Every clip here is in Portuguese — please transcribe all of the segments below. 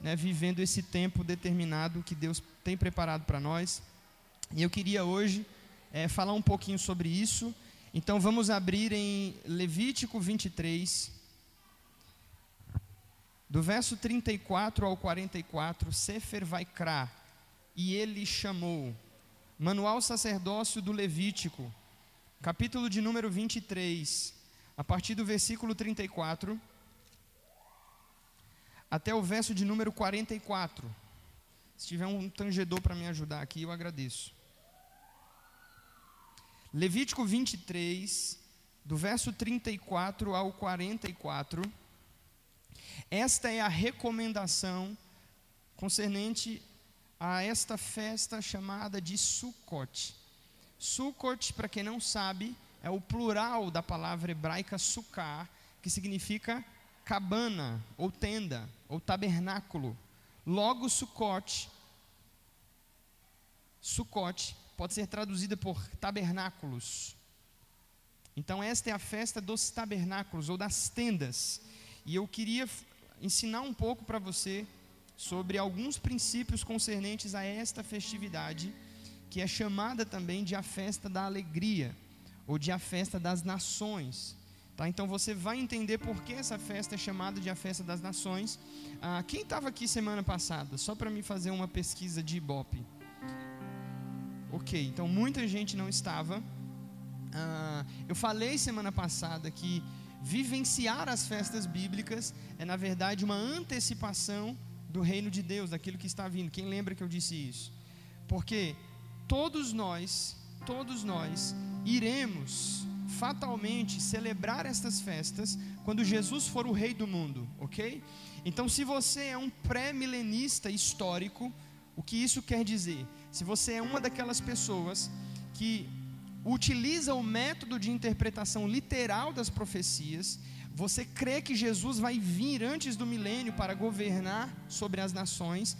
né, vivendo esse tempo determinado que Deus tem preparado para nós. E eu queria hoje é, falar um pouquinho sobre isso. Então vamos abrir em Levítico 23, do verso 34 ao 44, Sefer Vaikra, e ele chamou, Manual Sacerdócio do Levítico, capítulo de número 23, a partir do versículo 34 até o verso de número 44. Se tiver um tangedor para me ajudar aqui, eu agradeço. Levítico 23, do verso 34 ao 44. Esta é a recomendação concernente a esta festa chamada de Sukkot. Sukkot, para quem não sabe, é o plural da palavra hebraica sukkah, que significa cabana, ou tenda, ou tabernáculo. Logo, Sukkot, Sukkot pode ser traduzida por tabernáculos. Então, esta é a festa dos tabernáculos, ou das tendas. E eu queria ensinar um pouco para você sobre alguns princípios concernentes a esta festividade, que é chamada também de a festa da alegria, ou de a festa das nações. Tá? Então você vai entender por que essa festa é chamada de a festa das nações. Ah, quem estava aqui semana passada? Só para me fazer uma pesquisa de Ibope. Ok, então muita gente não estava. Ah, eu falei semana passada que vivenciar as festas bíblicas é, na verdade, uma antecipação do reino de Deus, daquilo que está vindo. Quem lembra que eu disse isso? Porque todos nós, todos nós iremos fatalmente celebrar estas festas quando Jesus for o rei do mundo, ok? Então, se você é um pré-milenista histórico, o que isso quer dizer? Se você é uma daquelas pessoas que utiliza o método de interpretação literal das profecias, você crê que Jesus vai vir antes do milênio para governar sobre as nações,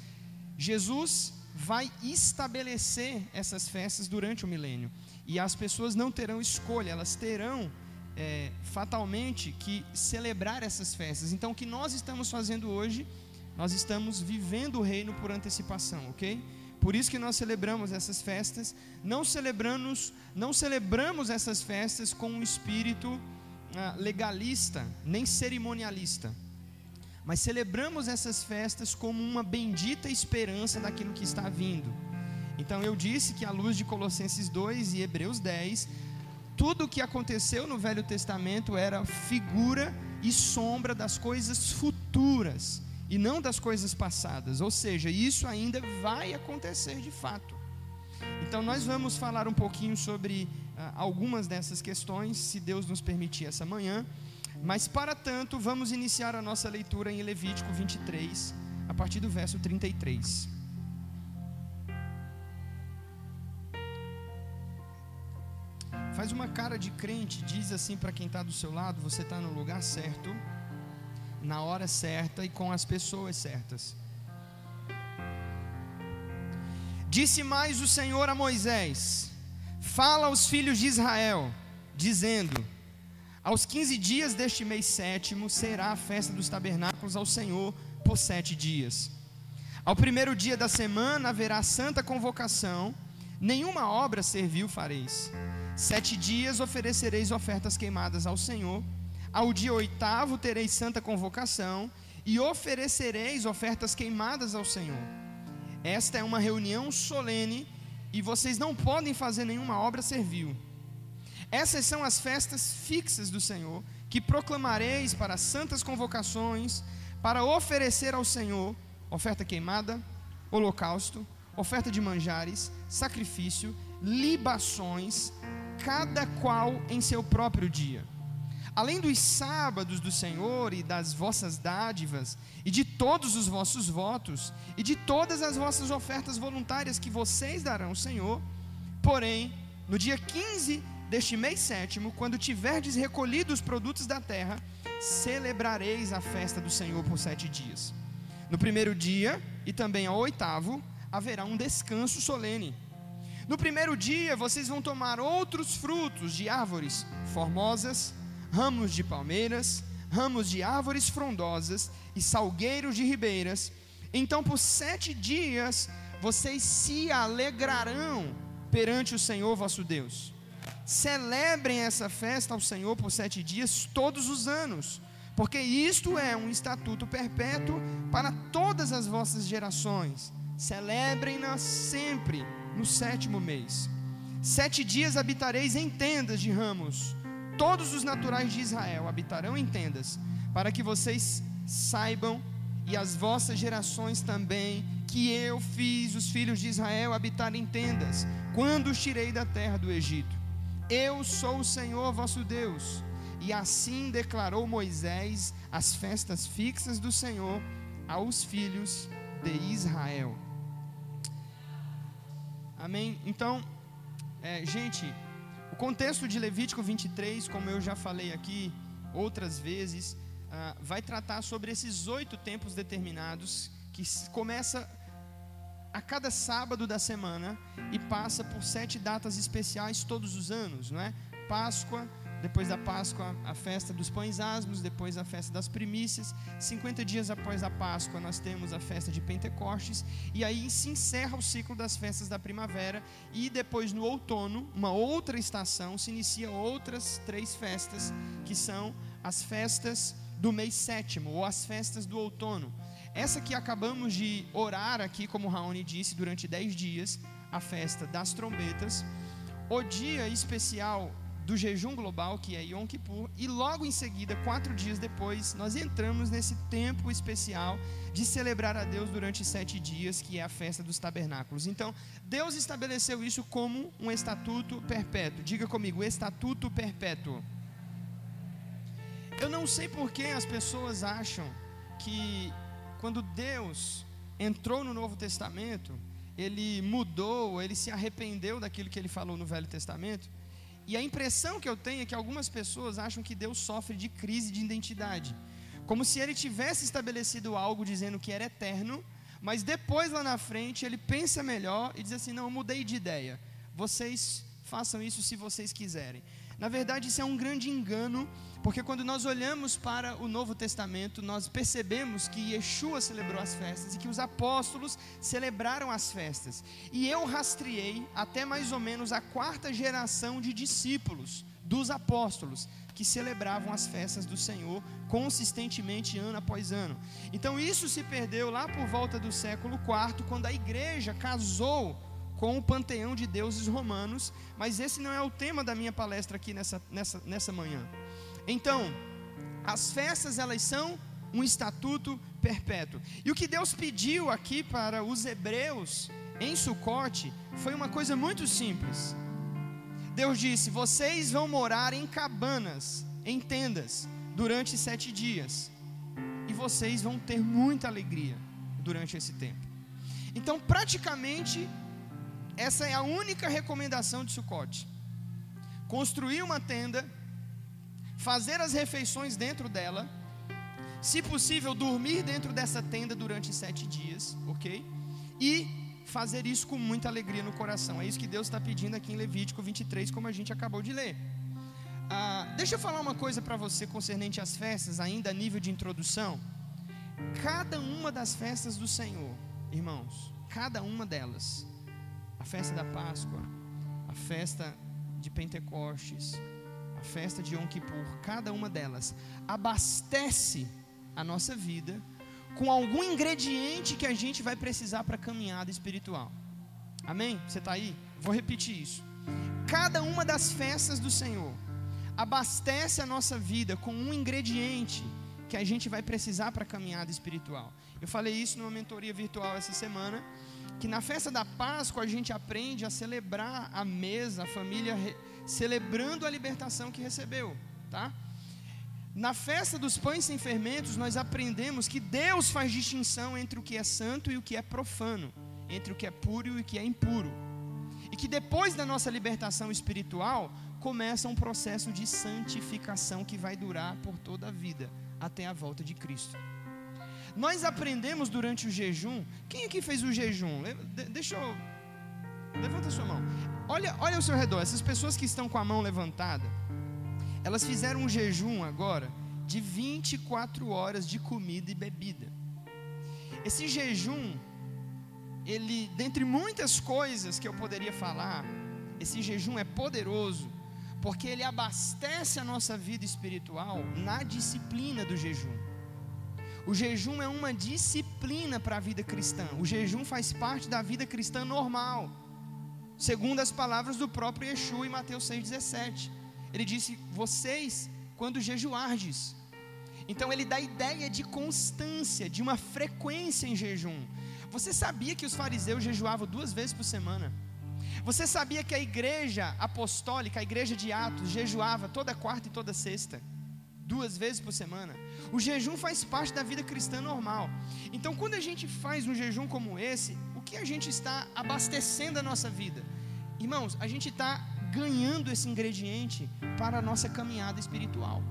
Jesus vai estabelecer essas festas durante o milênio. E as pessoas não terão escolha, elas terão é, fatalmente que celebrar essas festas. Então, o que nós estamos fazendo hoje, nós estamos vivendo o reino por antecipação, ok? Por isso que nós celebramos essas festas. Não celebramos, não celebramos essas festas com um espírito ah, legalista, nem cerimonialista. Mas celebramos essas festas como uma bendita esperança daquilo que está vindo. Então eu disse que à luz de Colossenses 2 e Hebreus 10, tudo o que aconteceu no Velho Testamento era figura e sombra das coisas futuras e não das coisas passadas. Ou seja, isso ainda vai acontecer de fato. Então nós vamos falar um pouquinho sobre ah, algumas dessas questões, se Deus nos permitir essa manhã. Mas para tanto, vamos iniciar a nossa leitura em Levítico 23, a partir do verso 33. Faz uma cara de crente, diz assim para quem está do seu lado: você está no lugar certo, na hora certa e com as pessoas certas. Disse mais o Senhor a Moisés: Fala aos filhos de Israel, dizendo: Aos quinze dias deste mês sétimo será a festa dos tabernáculos ao Senhor por sete dias. Ao primeiro dia da semana haverá santa convocação, nenhuma obra servil fareis Sete dias oferecereis ofertas queimadas ao Senhor. Ao dia oitavo tereis santa convocação e oferecereis ofertas queimadas ao Senhor. Esta é uma reunião solene e vocês não podem fazer nenhuma obra servil. Essas são as festas fixas do Senhor, que proclamareis para santas convocações, para oferecer ao Senhor oferta queimada, holocausto, oferta de manjares, sacrifício, libações, cada qual em seu próprio dia. Além dos sábados do Senhor e das vossas dádivas, e de todos os vossos votos, e de todas as vossas ofertas voluntárias que vocês darão ao Senhor, porém, no dia 15 deste mês sétimo, quando tiverdes recolhido os produtos da terra, celebrareis a festa do Senhor por sete dias. No primeiro dia, e também ao oitavo, haverá um descanso solene no primeiro dia vocês vão tomar outros frutos de árvores formosas, ramos de palmeiras, ramos de árvores frondosas e salgueiros de ribeiras, Então, por sete dias, vocês se alegrarão perante o Senhor vosso Deus. Celebrem essa festa ao Senhor por sete dias, todos os anos, porque isto é um estatuto perpétuo para todas as vossas gerações. Celebrem-na sempre no sétimo mês. Sete dias habitareis em tendas de ramos. Todos os naturais de Israel habitarão em tendas, para que vocês saibam e as vossas gerações também, que eu fiz os filhos de Israel habitar em tendas, quando os tirei da terra do Egito. Eu sou o Senhor vosso Deus. E assim declarou Moisés as festas fixas do Senhor aos filhos de Israel. Amém? Então, é, gente, o contexto de Levítico 23, como eu já falei aqui outras vezes, ah, vai tratar sobre esses oito tempos determinados que começa a cada sábado da semana e passa por sete datas especiais todos os anos, não é? Páscoa, depois da Páscoa, a festa dos pães asmos, depois a festa das primícias. 50 dias após a Páscoa, nós temos a festa de Pentecostes. E aí se encerra o ciclo das festas da primavera. E depois, no outono, uma outra estação, se inicia outras três festas, que são as festas do mês sétimo, ou as festas do outono. Essa que acabamos de orar aqui, como Raoni disse, durante dez dias, a festa das trombetas. O dia especial do jejum global, que é Yom Kippur, e logo em seguida, quatro dias depois, nós entramos nesse tempo especial de celebrar a Deus durante sete dias, que é a festa dos tabernáculos. Então, Deus estabeleceu isso como um estatuto perpétuo. Diga comigo, estatuto perpétuo. Eu não sei por que as pessoas acham que quando Deus entrou no Novo Testamento, ele mudou, ele se arrependeu daquilo que ele falou no Velho Testamento. E a impressão que eu tenho é que algumas pessoas acham que Deus sofre de crise de identidade. Como se ele tivesse estabelecido algo dizendo que era eterno, mas depois lá na frente ele pensa melhor e diz assim: não, eu mudei de ideia. Vocês façam isso se vocês quiserem. Na verdade, isso é um grande engano, porque quando nós olhamos para o Novo Testamento, nós percebemos que Yeshua celebrou as festas e que os apóstolos celebraram as festas. E eu rastreei até mais ou menos a quarta geração de discípulos dos apóstolos que celebravam as festas do Senhor consistentemente ano após ano. Então isso se perdeu lá por volta do século IV, quando a igreja casou com o panteão de deuses romanos, mas esse não é o tema da minha palestra aqui nessa, nessa, nessa manhã. Então, as festas elas são um estatuto perpétuo. E o que Deus pediu aqui para os hebreus em Sucote foi uma coisa muito simples. Deus disse: Vocês vão morar em cabanas, em tendas, durante sete dias, e vocês vão ter muita alegria durante esse tempo. Então, praticamente, essa é a única recomendação de Sucote. Construir uma tenda, fazer as refeições dentro dela, se possível, dormir dentro dessa tenda durante sete dias, ok? E fazer isso com muita alegria no coração. É isso que Deus está pedindo aqui em Levítico 23, como a gente acabou de ler. Ah, deixa eu falar uma coisa para você concernente às festas, ainda a nível de introdução. Cada uma das festas do Senhor, irmãos, cada uma delas, a festa da Páscoa, a festa de Pentecostes, a festa de Yom Kippur, cada uma delas abastece a nossa vida com algum ingrediente que a gente vai precisar para a caminhada espiritual. Amém? Você está aí? Vou repetir isso. Cada uma das festas do Senhor abastece a nossa vida com um ingrediente que a gente vai precisar para a caminhada espiritual. Eu falei isso numa mentoria virtual essa semana que na festa da Páscoa a gente aprende a celebrar a mesa, a família celebrando a libertação que recebeu, tá? Na festa dos pães sem fermentos, nós aprendemos que Deus faz distinção entre o que é santo e o que é profano, entre o que é puro e o que é impuro. E que depois da nossa libertação espiritual, começa um processo de santificação que vai durar por toda a vida, até a volta de Cristo. Nós aprendemos durante o jejum. Quem aqui fez o jejum? Deixa eu. Levanta sua mão. Olha, olha ao seu redor. Essas pessoas que estão com a mão levantada, elas fizeram um jejum agora de 24 horas de comida e bebida. Esse jejum, ele, dentre muitas coisas que eu poderia falar, esse jejum é poderoso, porque ele abastece a nossa vida espiritual na disciplina do jejum. O jejum é uma disciplina para a vida cristã. O jejum faz parte da vida cristã normal, segundo as palavras do próprio Yeshua em Mateus 6,17. Ele disse: Vocês, quando jejuardes. Então ele dá a ideia de constância, de uma frequência em jejum. Você sabia que os fariseus jejuavam duas vezes por semana? Você sabia que a igreja apostólica, a igreja de Atos, jejuava toda quarta e toda sexta? Duas vezes por semana. O jejum faz parte da vida cristã normal. Então, quando a gente faz um jejum como esse, que a gente está abastecendo a nossa vida? Irmãos, a gente está ganhando esse ingrediente para a nossa caminhada espiritual.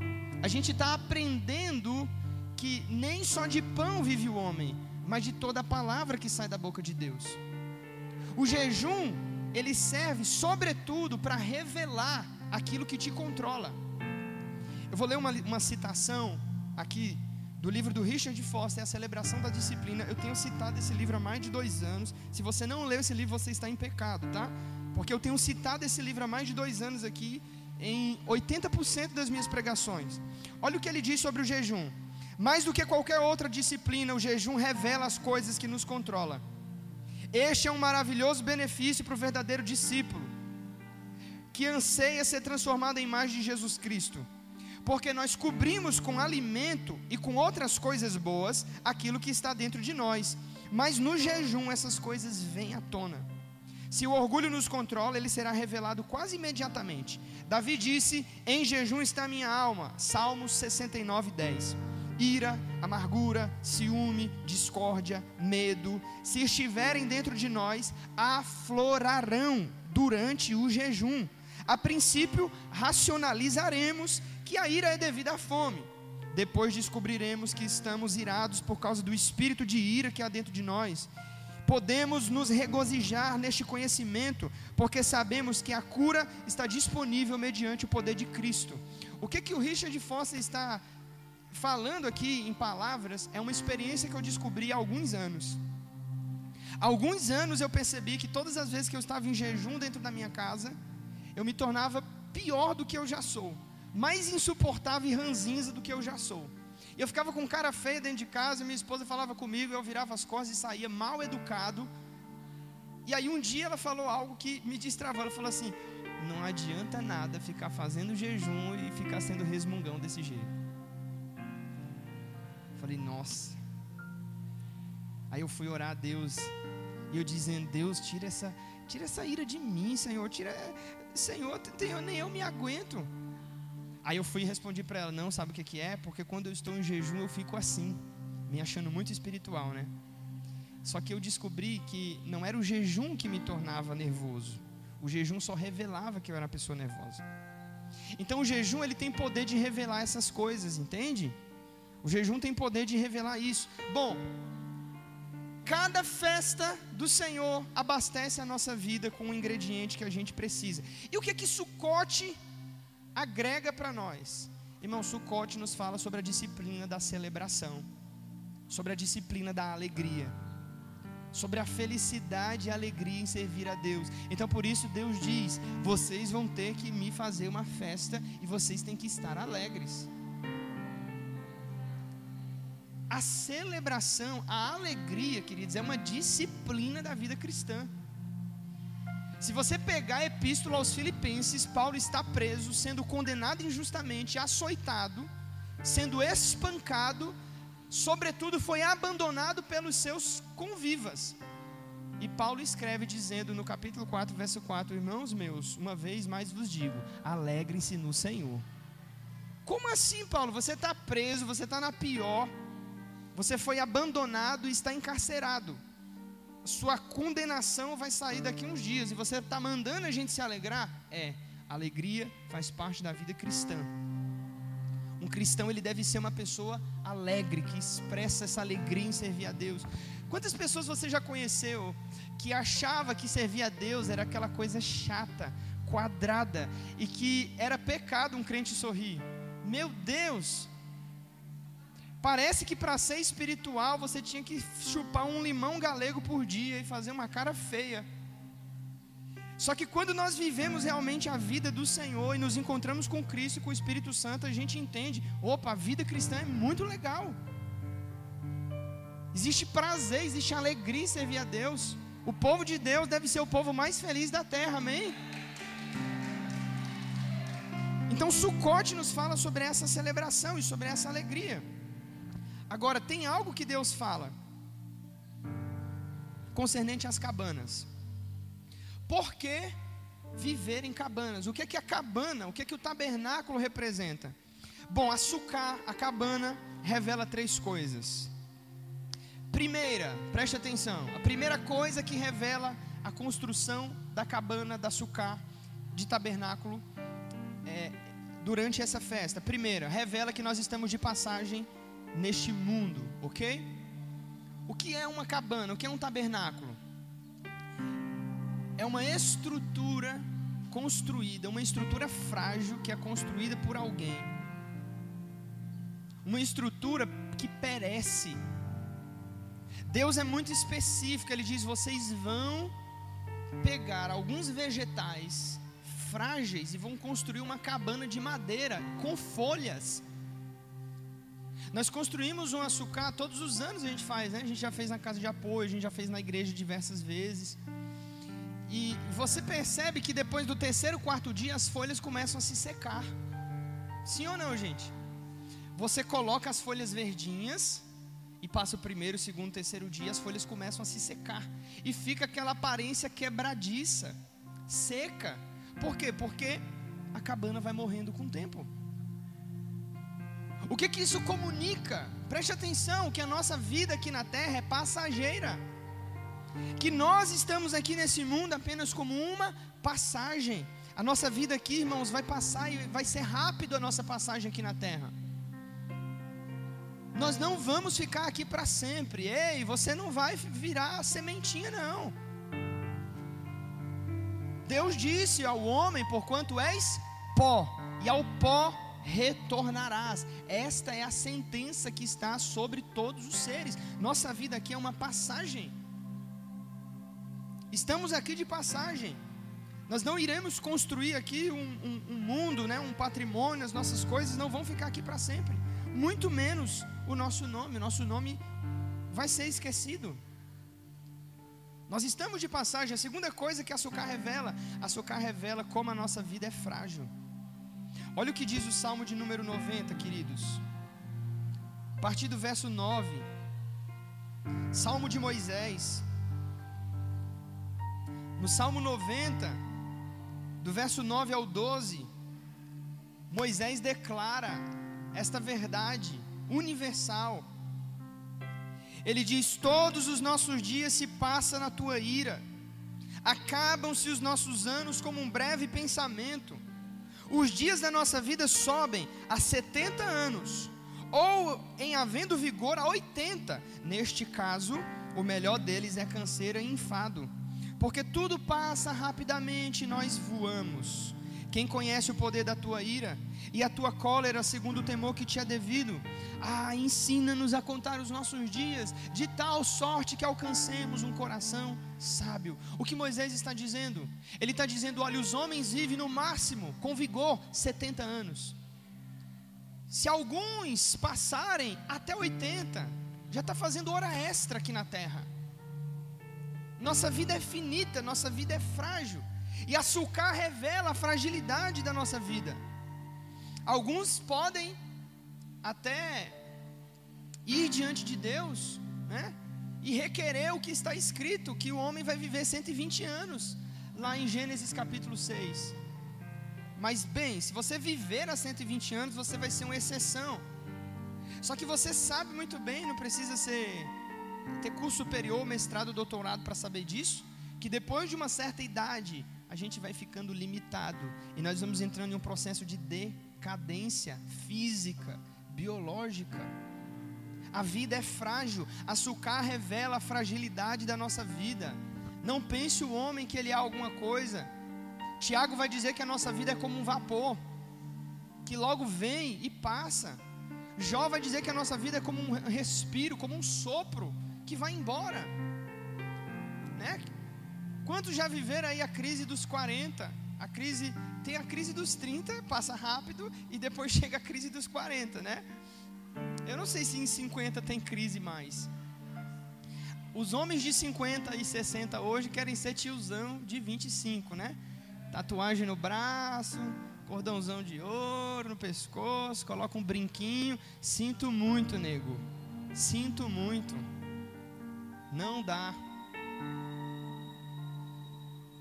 A gente está aprendendo que nem só de pão vive o homem, mas de toda a palavra que sai da boca de Deus. O jejum, ele serve sobretudo para revelar aquilo que te controla. Eu vou ler uma, uma citação aqui do livro do Richard Foster, A Celebração da Disciplina. Eu tenho citado esse livro há mais de dois anos. Se você não leu esse livro, você está em pecado, tá? Porque eu tenho citado esse livro há mais de dois anos aqui, em 80% das minhas pregações. Olha o que ele diz sobre o jejum. Mais do que qualquer outra disciplina, o jejum revela as coisas que nos controlam. Este é um maravilhoso benefício para o verdadeiro discípulo, que anseia ser transformado em imagem de Jesus Cristo, porque nós cobrimos com alimento e com outras coisas boas aquilo que está dentro de nós, mas no jejum essas coisas vêm à tona. Se o orgulho nos controla, ele será revelado quase imediatamente. Davi disse: Em jejum está minha alma. Salmos 69, 10 ira, amargura, ciúme, discórdia, medo, se estiverem dentro de nós, aflorarão durante o jejum. A princípio, racionalizaremos que a ira é devida à fome. Depois descobriremos que estamos irados por causa do espírito de ira que há dentro de nós. Podemos nos regozijar neste conhecimento, porque sabemos que a cura está disponível mediante o poder de Cristo. O que que o Richard Foster está falando aqui em palavras, é uma experiência que eu descobri há alguns anos. Há alguns anos eu percebi que todas as vezes que eu estava em jejum dentro da minha casa, eu me tornava pior do que eu já sou, mais insuportável e ranzinza do que eu já sou. Eu ficava com cara feia dentro de casa, minha esposa falava comigo, eu virava as costas e saía mal educado. E aí um dia ela falou algo que me destravou, ela falou assim: "Não adianta nada ficar fazendo jejum e ficar sendo resmungão desse jeito. Falei, nossa. Aí eu fui orar a Deus. E eu dizendo, Deus, tira essa, tira essa ira de mim, Senhor. Tira, Senhor, nem eu me aguento. Aí eu fui e respondi para ela, não, sabe o que, que é? Porque quando eu estou em jejum eu fico assim, me achando muito espiritual, né? Só que eu descobri que não era o jejum que me tornava nervoso. O jejum só revelava que eu era uma pessoa nervosa. Então o jejum ele tem poder de revelar essas coisas, entende? O jejum tem poder de revelar isso. Bom, cada festa do Senhor abastece a nossa vida com o ingrediente que a gente precisa. E o que é que Sucote agrega para nós? Irmão, Sucote nos fala sobre a disciplina da celebração, sobre a disciplina da alegria, sobre a felicidade e alegria em servir a Deus. Então, por isso, Deus diz: vocês vão ter que me fazer uma festa e vocês têm que estar alegres a celebração, a alegria, queridos, é uma disciplina da vida cristã. Se você pegar a epístola aos Filipenses, Paulo está preso, sendo condenado injustamente, açoitado, sendo espancado, sobretudo foi abandonado pelos seus convivas. E Paulo escreve dizendo no capítulo 4, verso 4: Irmãos meus, uma vez mais vos digo, alegrem-se no Senhor. Como assim, Paulo? Você está preso, você está na pior você foi abandonado e está encarcerado. Sua condenação vai sair daqui uns dias e você está mandando a gente se alegrar? É, alegria faz parte da vida cristã. Um cristão ele deve ser uma pessoa alegre, que expressa essa alegria em servir a Deus. Quantas pessoas você já conheceu que achava que servir a Deus era aquela coisa chata, quadrada e que era pecado um crente sorrir? Meu Deus, Parece que para ser espiritual você tinha que chupar um limão galego por dia e fazer uma cara feia. Só que quando nós vivemos realmente a vida do Senhor e nos encontramos com Cristo e com o Espírito Santo, a gente entende: opa, a vida cristã é muito legal. Existe prazer, existe alegria em servir a Deus. O povo de Deus deve ser o povo mais feliz da terra, amém? Então, Sucote nos fala sobre essa celebração e sobre essa alegria. Agora, tem algo que Deus fala concernente às cabanas. Por que viver em cabanas? O que é que a cabana, o que é que o tabernáculo representa? Bom, açúcar, a cabana revela três coisas. Primeira, preste atenção, a primeira coisa que revela a construção da cabana da açúcar de tabernáculo é, durante essa festa. Primeira, revela que nós estamos de passagem neste mundo, ok? O que é uma cabana? O que é um tabernáculo? É uma estrutura construída, uma estrutura frágil que é construída por alguém. Uma estrutura que perece. Deus é muito específico, ele diz: vocês vão pegar alguns vegetais frágeis e vão construir uma cabana de madeira com folhas nós construímos um açúcar, todos os anos a gente faz, né? A gente já fez na casa de apoio, a gente já fez na igreja diversas vezes. E você percebe que depois do terceiro, quarto dia, as folhas começam a se secar. Sim ou não, gente? Você coloca as folhas verdinhas e passa o primeiro, segundo, terceiro dia, as folhas começam a se secar e fica aquela aparência quebradiça, seca. Por quê? Porque a cabana vai morrendo com o tempo. O que que isso comunica? Preste atenção que a nossa vida aqui na terra é passageira. Que nós estamos aqui nesse mundo apenas como uma passagem. A nossa vida aqui, irmãos, vai passar e vai ser rápido a nossa passagem aqui na terra. Nós não vamos ficar aqui para sempre. Ei, você não vai virar sementinha não. Deus disse ao homem: "Porquanto és pó, e ao pó retornarás. Esta é a sentença que está sobre todos os seres. Nossa vida aqui é uma passagem. Estamos aqui de passagem. Nós não iremos construir aqui um, um, um mundo, né, um patrimônio, as nossas coisas não vão ficar aqui para sempre. Muito menos o nosso nome. O nosso nome vai ser esquecido. Nós estamos de passagem. A segunda coisa que a açúcar revela, a açúcar revela como a nossa vida é frágil. Olha o que diz o Salmo de número 90, queridos. A partir do verso 9. Salmo de Moisés. No Salmo 90, do verso 9 ao 12, Moisés declara esta verdade universal. Ele diz: Todos os nossos dias se passam na tua ira, acabam-se os nossos anos como um breve pensamento. Os dias da nossa vida sobem a 70 anos, ou em havendo vigor a 80. Neste caso, o melhor deles é canseira e enfado, porque tudo passa rapidamente e nós voamos. Quem conhece o poder da tua ira e a tua cólera segundo o temor que te é devido? Ah, ensina-nos a contar os nossos dias, de tal sorte que alcancemos um coração sábio. O que Moisés está dizendo? Ele está dizendo: olha, os homens vivem no máximo, com vigor, 70 anos. Se alguns passarem até 80, já está fazendo hora extra aqui na terra. Nossa vida é finita, nossa vida é frágil. E açúcar revela a fragilidade da nossa vida. Alguns podem até ir diante de Deus, né? E requerer o que está escrito, que o homem vai viver 120 anos, lá em Gênesis capítulo 6. Mas bem, se você viver a 120 anos, você vai ser uma exceção. Só que você sabe muito bem, não precisa ser ter curso superior, mestrado, doutorado para saber disso, que depois de uma certa idade, gente vai ficando limitado e nós vamos entrando em um processo de decadência física, biológica. A vida é frágil, açúcar revela a fragilidade da nossa vida. Não pense o homem que ele é alguma coisa. Tiago vai dizer que a nossa vida é como um vapor, que logo vem e passa. Jó vai dizer que a nossa vida é como um respiro, como um sopro que vai embora. Né? Quantos já viveram aí a crise dos 40? A crise tem a crise dos 30, passa rápido e depois chega a crise dos 40, né? Eu não sei se em 50 tem crise mais. Os homens de 50 e 60 hoje querem ser tiozão de 25, né? Tatuagem no braço, cordãozão de ouro no pescoço, coloca um brinquinho. Sinto muito, nego. Sinto muito. Não dá.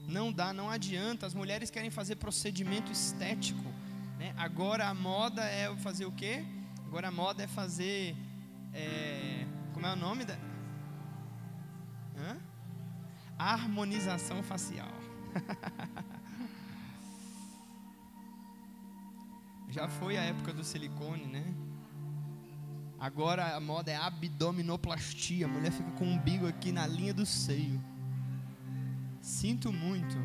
Não dá, não adianta. As mulheres querem fazer procedimento estético. Né? Agora a moda é fazer o quê? Agora a moda é fazer. É, como é o nome da. Hã? Harmonização facial. Já foi a época do silicone, né? Agora a moda é abdominoplastia. A mulher fica com o umbigo aqui na linha do seio. Sinto muito.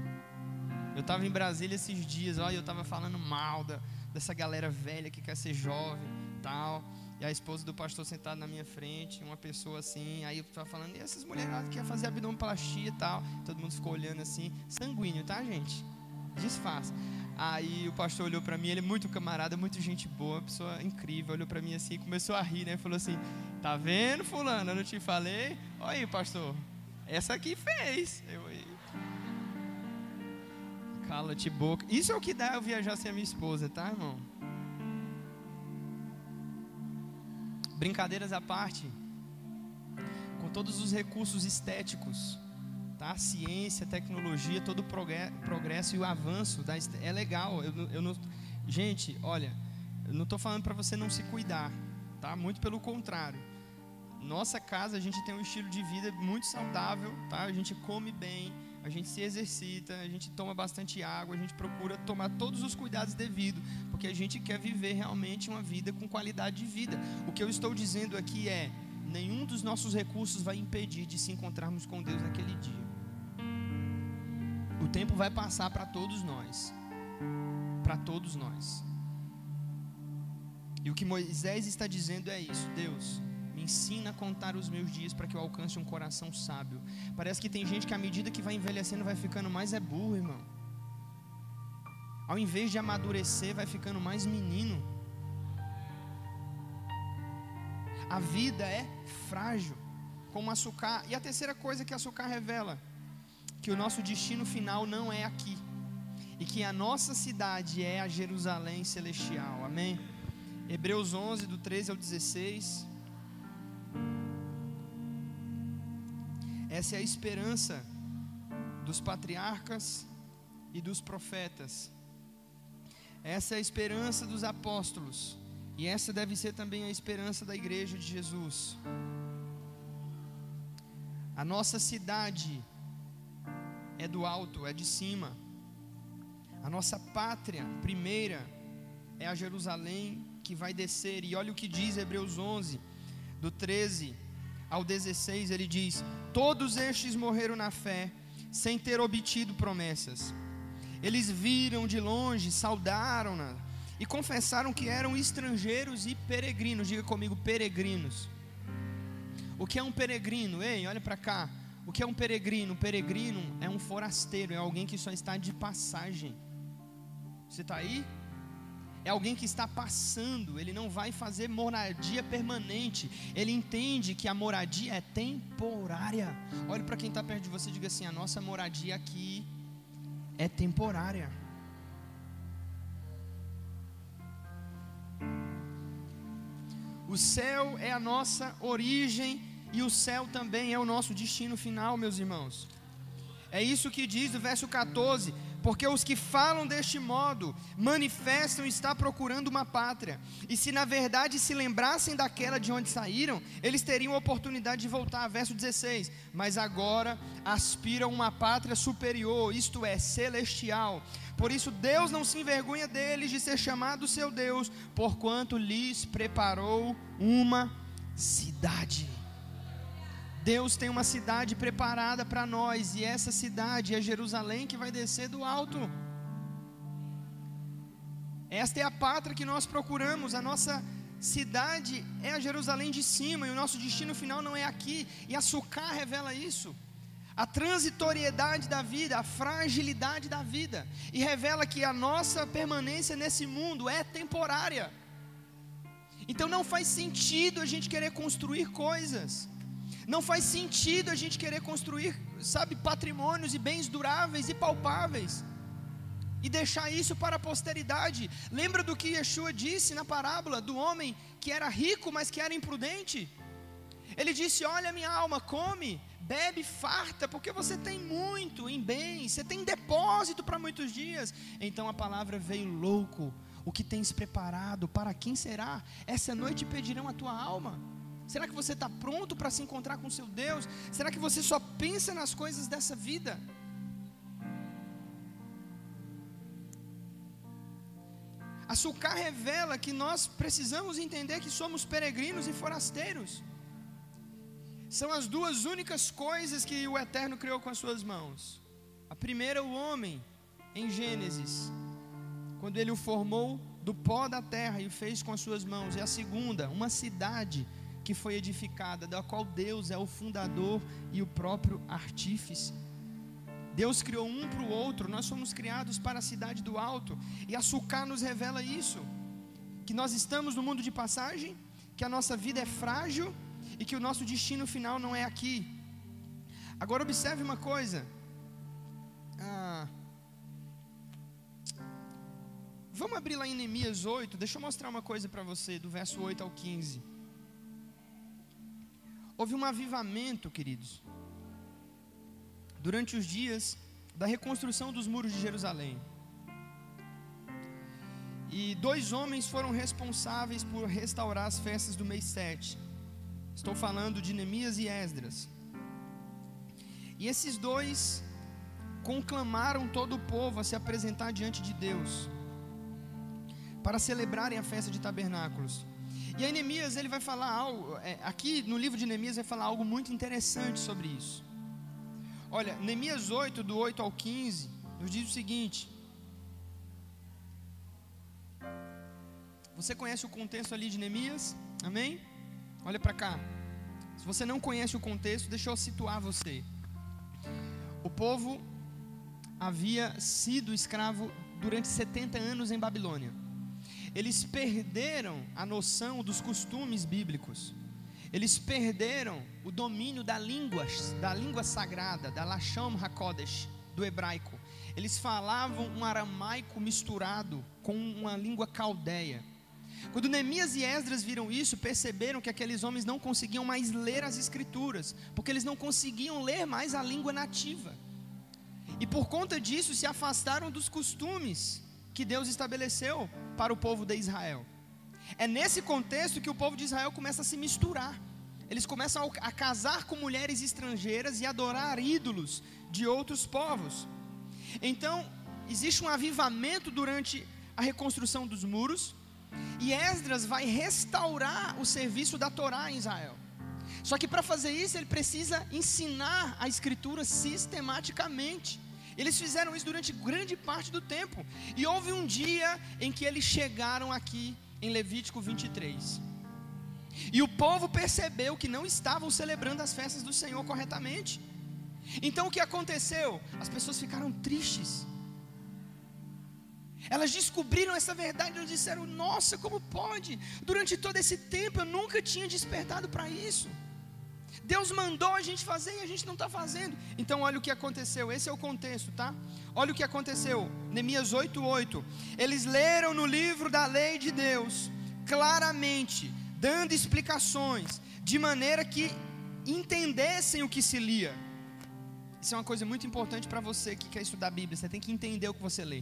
Eu estava em Brasília esses dias, olha, eu estava falando mal da, dessa galera velha que quer ser jovem, tal. E a esposa do pastor sentada na minha frente, uma pessoa assim, aí eu estava falando, e essas mulheres que querem fazer abdominoplastia e tal. Todo mundo ficou olhando assim, sanguíneo, tá, gente? Disfarça. Aí o pastor olhou para mim, ele é muito camarada, muito gente boa, pessoa incrível, olhou para mim assim, começou a rir, né? Falou assim: "Tá vendo, fulano? Eu não te falei? Olha aí, pastor. Essa aqui fez". Eu Cala-te boca. Isso é o que dá eu viajar sem a minha esposa, tá, irmão? Brincadeiras à parte. Com todos os recursos estéticos, tá? Ciência, tecnologia, todo o progresso e o avanço da é legal. Eu, eu não, gente, olha, eu não estou falando para você não se cuidar, tá? Muito pelo contrário. Nossa casa a gente tem um estilo de vida muito saudável, tá? A gente come bem, a gente se exercita, a gente toma bastante água, a gente procura tomar todos os cuidados devidos, porque a gente quer viver realmente uma vida com qualidade de vida. O que eu estou dizendo aqui é: nenhum dos nossos recursos vai impedir de se encontrarmos com Deus naquele dia. O tempo vai passar para todos nós. Para todos nós. E o que Moisés está dizendo é isso: Deus, ensina a contar os meus dias para que eu alcance um coração sábio. Parece que tem gente que à medida que vai envelhecendo vai ficando mais é burro, irmão. Ao invés de amadurecer, vai ficando mais menino. A vida é frágil, como açúcar. E a terceira coisa que açúcar revela que o nosso destino final não é aqui e que a nossa cidade é a Jerusalém celestial. Amém? Hebreus 11, do 13 ao 16. Essa é a esperança dos patriarcas e dos profetas. Essa é a esperança dos apóstolos. E essa deve ser também a esperança da igreja de Jesus. A nossa cidade é do alto, é de cima. A nossa pátria primeira é a Jerusalém que vai descer. E olha o que diz Hebreus 11, do 13 ao 16, ele diz: Todos estes morreram na fé, sem ter obtido promessas. Eles viram de longe, saudaram-na e confessaram que eram estrangeiros e peregrinos. Diga comigo, peregrinos. O que é um peregrino? Ei, olha para cá. O que é um peregrino? Um peregrino é um forasteiro, é alguém que só está de passagem. Você está aí? É alguém que está passando, ele não vai fazer moradia permanente. Ele entende que a moradia é temporária. Olhe para quem está perto de você e diga assim: a nossa moradia aqui é temporária. O céu é a nossa origem e o céu também é o nosso destino final, meus irmãos. É isso que diz o verso 14: porque os que falam deste modo manifestam estar procurando uma pátria, e se na verdade se lembrassem daquela de onde saíram, eles teriam a oportunidade de voltar. Verso 16: Mas agora aspiram uma pátria superior, isto é, celestial. Por isso Deus não se envergonha deles de ser chamado seu Deus, porquanto lhes preparou uma cidade. Deus tem uma cidade preparada para nós, e essa cidade é Jerusalém que vai descer do alto. Esta é a pátria que nós procuramos, a nossa cidade é a Jerusalém de cima e o nosso destino final não é aqui. E a Sucá revela isso. A transitoriedade da vida, a fragilidade da vida, e revela que a nossa permanência nesse mundo é temporária. Então não faz sentido a gente querer construir coisas, não faz sentido a gente querer construir, sabe, patrimônios e bens duráveis e palpáveis e deixar isso para a posteridade. Lembra do que Yeshua disse na parábola do homem que era rico, mas que era imprudente? Ele disse: Olha, minha alma, come, bebe, farta, porque você tem muito em bens, você tem depósito para muitos dias. Então a palavra veio louco. O que tens preparado, para quem será? Essa noite pedirão a tua alma. Será que você está pronto para se encontrar com seu Deus? Será que você só pensa nas coisas dessa vida? A Sucá revela que nós precisamos entender que somos peregrinos e forasteiros. São as duas únicas coisas que o Eterno criou com as suas mãos. A primeira, o homem, em Gênesis, quando ele o formou do pó da terra e o fez com as suas mãos. E a segunda, uma cidade que foi edificada, da qual Deus é o fundador e o próprio artífice. Deus criou um para o outro, nós somos criados para a cidade do alto, e a Sucá nos revela isso: que nós estamos no mundo de passagem, que a nossa vida é frágil e que o nosso destino final não é aqui. Agora, observe uma coisa. Ah, vamos abrir lá em Neemias 8, deixa eu mostrar uma coisa para você, do verso 8 ao 15. Houve um avivamento, queridos durante os dias da reconstrução dos muros de Jerusalém. E dois homens foram responsáveis por restaurar as festas do mês 7. Estou falando de Neemias e Esdras. E esses dois conclamaram todo o povo a se apresentar diante de Deus para celebrarem a festa de tabernáculos. E aí Neemias ele vai falar algo, é, aqui no livro de Neemias vai falar algo muito interessante sobre isso. Olha, Neemias 8, do 8 ao 15, nos diz o seguinte. Você conhece o contexto ali de Neemias? Amém? Olha para cá. Se você não conhece o contexto, deixa eu situar você. O povo havia sido escravo durante 70 anos em Babilônia. Eles perderam a noção dos costumes bíblicos. Eles perderam o domínio da língua, da língua sagrada, da Lashon HaKodesh, do hebraico. Eles falavam um aramaico misturado com uma língua caldeia. Quando Neemias e Esdras viram isso, perceberam que aqueles homens não conseguiam mais ler as escrituras, porque eles não conseguiam ler mais a língua nativa. E por conta disso se afastaram dos costumes que Deus estabeleceu para o povo de Israel. É nesse contexto que o povo de Israel começa a se misturar. Eles começam a casar com mulheres estrangeiras e adorar ídolos de outros povos. Então, existe um avivamento durante a reconstrução dos muros, e Esdras vai restaurar o serviço da Torá em Israel. Só que para fazer isso, ele precisa ensinar a escritura sistematicamente. Eles fizeram isso durante grande parte do tempo. E houve um dia em que eles chegaram aqui em Levítico 23. E o povo percebeu que não estavam celebrando as festas do Senhor corretamente. Então o que aconteceu? As pessoas ficaram tristes. Elas descobriram essa verdade e disseram: Nossa, como pode? Durante todo esse tempo eu nunca tinha despertado para isso. Deus mandou a gente fazer e a gente não está fazendo. Então, olha o que aconteceu. Esse é o contexto, tá? Olha o que aconteceu. Neemias 8:8. Eles leram no livro da lei de Deus claramente, dando explicações, de maneira que entendessem o que se lia. Isso é uma coisa muito importante para você que quer estudar a Bíblia. Você tem que entender o que você lê.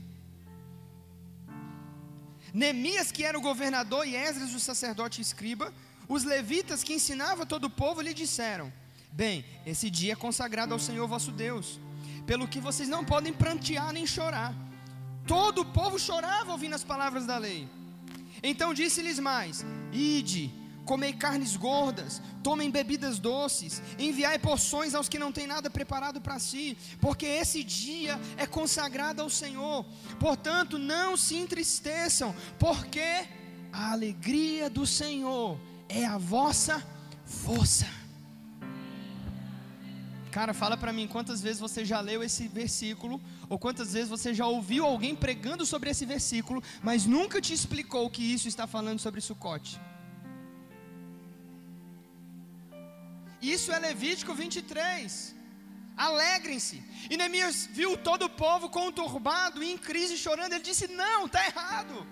Neemias, que era o governador, e Esdras, o sacerdote e escriba, os levitas que ensinavam todo o povo lhe disseram: Bem, esse dia é consagrado ao Senhor vosso Deus, pelo que vocês não podem prantear nem chorar. Todo o povo chorava ouvindo as palavras da lei. Então disse-lhes mais: Ide, comei carnes gordas, tomem bebidas doces, enviai porções aos que não têm nada preparado para si, porque esse dia é consagrado ao Senhor. Portanto, não se entristeçam, porque a alegria do Senhor é a vossa força. Cara, fala para mim quantas vezes você já leu esse versículo, ou quantas vezes você já ouviu alguém pregando sobre esse versículo, mas nunca te explicou que isso está falando sobre Sucote. Isso é Levítico 23. Alegrem-se. E Neemias viu todo o povo conturbado em crise chorando. Ele disse: Não, está errado.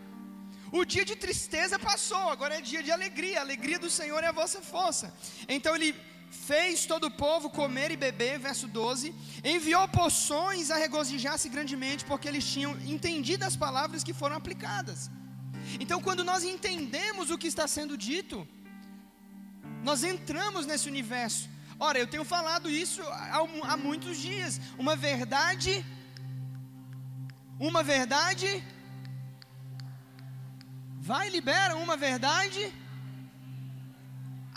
O dia de tristeza passou, agora é dia de alegria. A alegria do Senhor é a vossa força. Então ele fez todo o povo comer e beber, verso 12, enviou poções a regozijar-se grandemente, porque eles tinham entendido as palavras que foram aplicadas. Então, quando nós entendemos o que está sendo dito, nós entramos nesse universo. Ora, eu tenho falado isso há, muitos dias. Uma verdade, uma verdade, vai libera uma verdade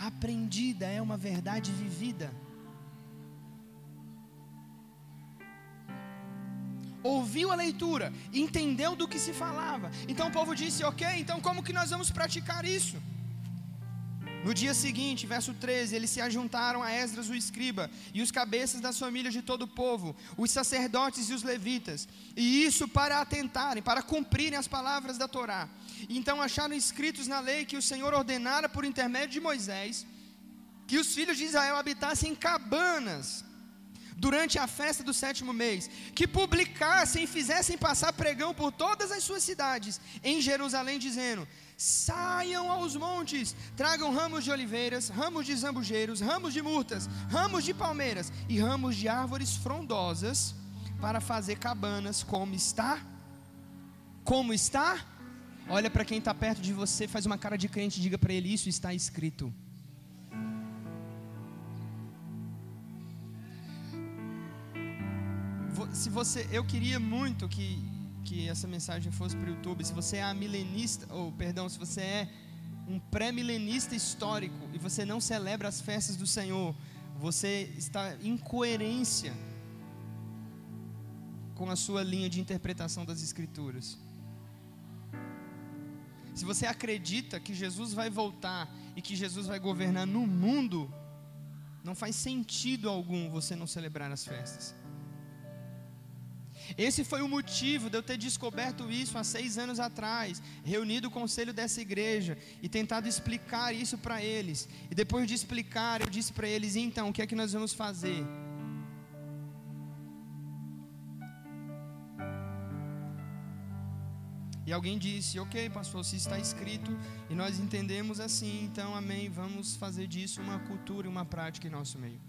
aprendida, é uma verdade vivida. Ouviu a leitura, entendeu do que se falava. Então o povo disse: Ok, então como que nós vamos praticar isso? No dia seguinte, verso 13, eles se ajuntaram a Esdras o escriba e os cabeças das famílias de todo o povo, os sacerdotes e os levitas, e isso para atentarem, para cumprirem as palavras da Torá. Então acharam escritos na lei que o Senhor ordenara por intermédio de Moisés que os filhos de Israel habitassem em cabanas durante a festa do sétimo mês, que publicassem e fizessem passar pregão por todas as suas cidades em Jerusalém, dizendo: Saiam aos montes, tragam ramos de oliveiras, ramos de zambujeiros, ramos de murtas, ramos de palmeiras e ramos de árvores frondosas, para fazer cabanas, como está? Como está? Olha para quem está perto de você, faz uma cara de crente e diga para ele: Isso está escrito. Se você, eu queria muito que, que essa mensagem fosse para o YouTube. Se você é a milenista, ou perdão, se você é um pré-milenista histórico e você não celebra as festas do Senhor, você está em coerência com a sua linha de interpretação das Escrituras. Se você acredita que Jesus vai voltar e que Jesus vai governar no mundo, não faz sentido algum você não celebrar as festas. Esse foi o motivo de eu ter descoberto isso há seis anos atrás, reunido o conselho dessa igreja e tentado explicar isso para eles. E depois de explicar, eu disse para eles: então, o que é que nós vamos fazer? E alguém disse: Ok, pastor, se está escrito e nós entendemos assim, então amém, vamos fazer disso uma cultura e uma prática em nosso meio.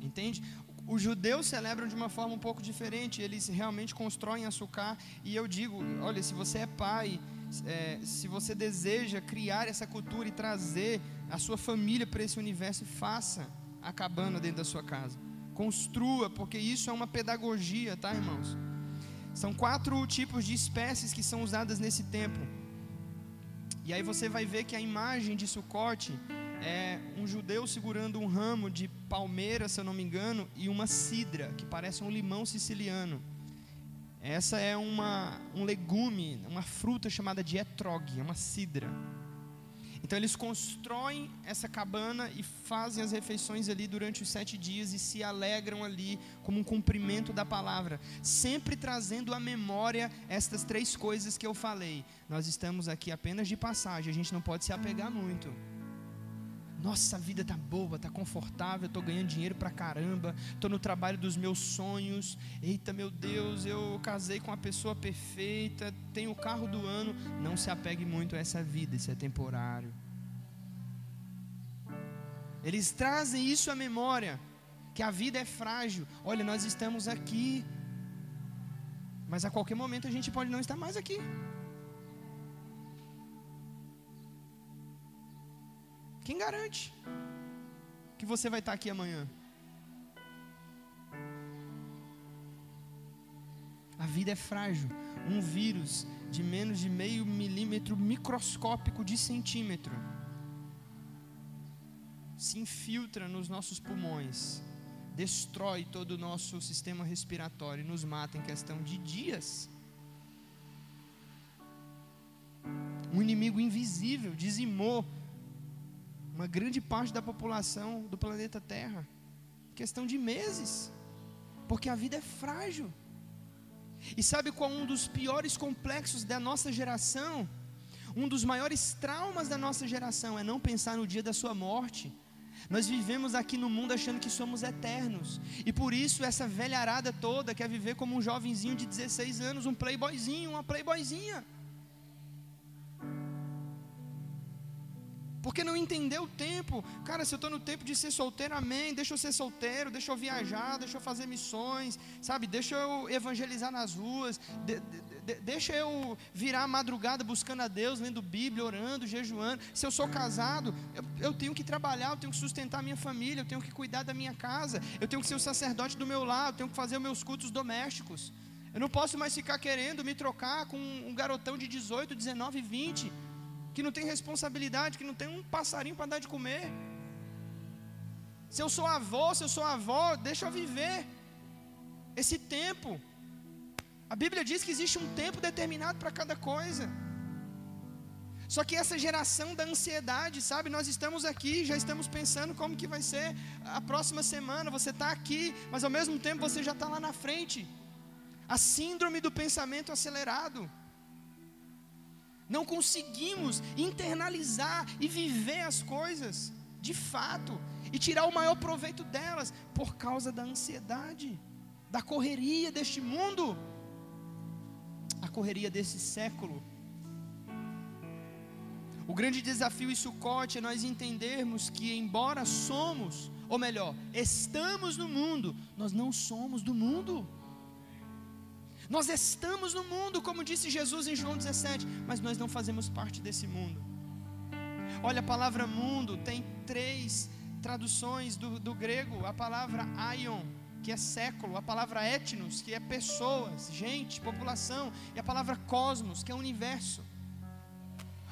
Entende? Os judeus celebram de uma forma um pouco diferente, eles realmente constroem açúcar. E eu digo: olha, se você é pai, é, se você deseja criar essa cultura e trazer a sua família para esse universo, faça a cabana dentro da sua casa. Construa, porque isso é uma pedagogia, tá, irmãos? São quatro tipos de espécies que são usadas nesse tempo. E aí você vai ver que a imagem de Sucote é um judeu segurando um ramo de palmeira, se eu não me engano, e uma cidra, que parece um limão siciliano. Essa é uma, um legume, uma fruta chamada de etrog, é uma cidra. Então eles constroem essa cabana e fazem as refeições ali durante os sete dias e se alegram ali como um cumprimento da palavra, sempre trazendo à memória estas três coisas que eu falei. Nós estamos aqui apenas de passagem, a gente não pode se apegar muito. Nossa, a vida tá boa, tá confortável, estou ganhando dinheiro pra caramba, estou no trabalho dos meus sonhos. Eita, meu Deus, eu casei com a pessoa perfeita, tenho o carro do ano. Não se apegue muito a essa vida, isso é temporário. Eles trazem isso à memória, que a vida é frágil. Olha, nós estamos aqui, mas a qualquer momento a gente pode não estar mais aqui. Quem garante que você vai estar aqui amanhã? A vida é frágil. Um vírus de menos de meio milímetro microscópico de centímetro se infiltra nos nossos pulmões, destrói todo o nosso sistema respiratório e nos mata em questão de dias. Um inimigo invisível dizimou uma grande parte da população do planeta Terra. Questão de meses. Porque a vida é frágil. E sabe qual é um dos piores complexos da nossa geração? Um dos maiores traumas da nossa geração é não pensar no dia da sua morte. Nós vivemos aqui no mundo achando que somos eternos. E por isso essa velharada toda quer viver como um jovenzinho de 16 anos, um playboyzinho, uma playboyzinha. Porque não entendeu o tempo. Cara, se eu estou no tempo de ser solteiro, amém. Deixa eu ser solteiro, deixa eu viajar, deixa eu fazer missões, sabe? Deixa eu evangelizar nas ruas, de, de, deixa eu virar madrugada buscando a Deus, lendo Bíblia, orando, jejuando. Se eu sou casado, eu, eu tenho que trabalhar, eu tenho que sustentar a minha família, eu tenho que cuidar da minha casa, eu tenho que ser o sacerdote do meu lar, eu tenho que fazer os meus cultos domésticos. Eu não posso mais ficar querendo me trocar com um garotão de 18, 19, 20 que não tem responsabilidade, que não tem um passarinho para dar de comer. Se eu sou avô, se eu sou avó, deixa eu viver esse tempo. A Bíblia diz que existe um tempo determinado para cada coisa. Só que essa geração da ansiedade, sabe? Nós estamos aqui, já estamos pensando como que vai ser a próxima semana. Você está aqui, mas ao mesmo tempo você já está lá na frente. A síndrome do pensamento acelerado não conseguimos internalizar e viver as coisas de fato e tirar o maior proveito delas por causa da ansiedade, da correria deste mundo, a correria desse século. O grande desafio em Sucote é nós entendermos que, embora somos, ou melhor, estamos no mundo, nós não somos do mundo. Nós estamos no mundo, como disse Jesus em João 17, mas nós não fazemos parte desse mundo. Olha, a palavra mundo tem três traduções do, do grego: a palavra aion, que é século, a palavra etnos, que é pessoas, gente, população, e a palavra cosmos, que é universo.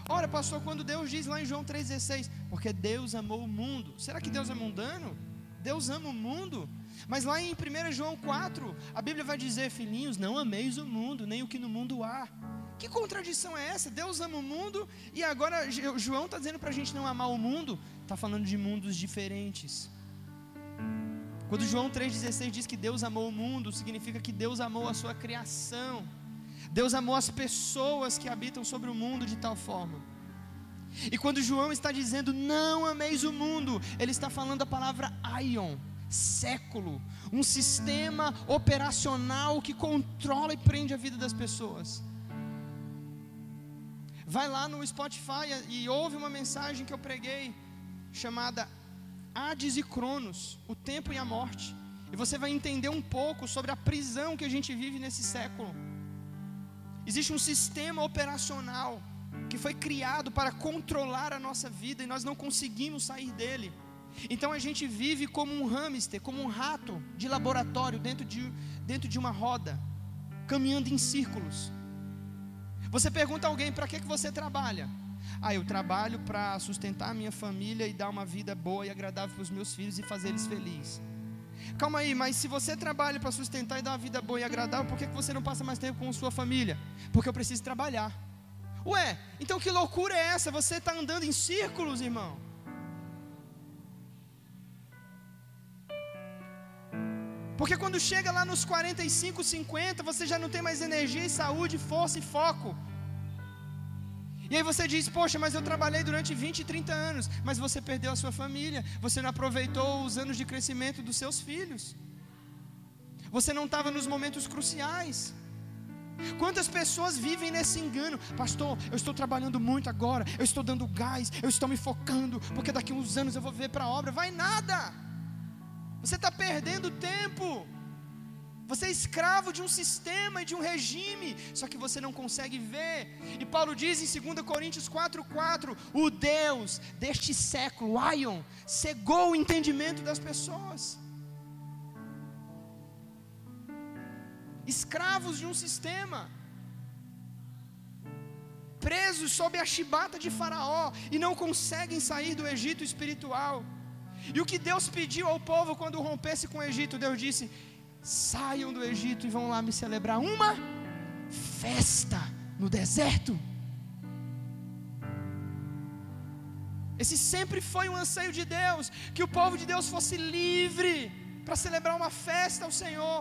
Ora, pastor, quando Deus diz lá em João 3,16, porque Deus amou o mundo, será que Deus é mundano? Deus ama o mundo? Mas lá em 1 João 4, a Bíblia vai dizer: Filhinhos, não ameis o mundo, nem o que no mundo há. Que contradição é essa? Deus ama o mundo e agora João está dizendo para a gente não amar o mundo, está falando de mundos diferentes. Quando João 3,16 diz que Deus amou o mundo, significa que Deus amou a sua criação, Deus amou as pessoas que habitam sobre o mundo de tal forma. E quando João está dizendo não ameis o mundo, ele está falando a palavra aion século, um sistema operacional que controla e prende a vida das pessoas. Vai lá no Spotify e ouve uma mensagem que eu preguei chamada Hades e Cronos, o tempo e a morte. E você vai entender um pouco sobre a prisão que a gente vive nesse século. Existe um sistema operacional que foi criado para controlar a nossa vida e nós não conseguimos sair dele. Então a gente vive como um hamster, como um rato de laboratório dentro de, dentro de uma roda, caminhando em círculos. Você pergunta a alguém: para que, que você trabalha? Ah, eu trabalho para sustentar a minha família e dar uma vida boa e agradável para os meus filhos e fazer eles felizes. Calma aí, mas se você trabalha para sustentar e dar uma vida boa e agradável, por que, que você não passa mais tempo com sua família? Porque eu preciso trabalhar. Ué, então que loucura é essa? Você está andando em círculos, irmão. Porque quando chega lá nos 45, 50, você já não tem mais energia, saúde, força e foco. E aí você diz: Poxa, mas eu trabalhei durante 20, 30 anos, mas você perdeu a sua família, você não aproveitou os anos de crescimento dos seus filhos, você não estava nos momentos cruciais. Quantas pessoas vivem nesse engano? Pastor, eu estou trabalhando muito agora, eu estou dando gás, eu estou me focando, porque daqui a uns anos eu vou ver para a obra. Vai nada! Você está perdendo tempo. Você é escravo de um sistema e de um regime, só que você não consegue ver. E Paulo diz em 2 Coríntios 4,4: O Deus deste século, Aion, cegou o entendimento das pessoas. Escravos de um sistema, presos sob a chibata de Faraó e não conseguem sair do Egito espiritual. E o que Deus pediu ao povo quando rompesse com o Egito, Deus disse: saiam do Egito e vão lá me celebrar uma festa no deserto. Esse sempre foi um anseio de Deus, que o povo de Deus fosse livre para celebrar uma festa ao Senhor.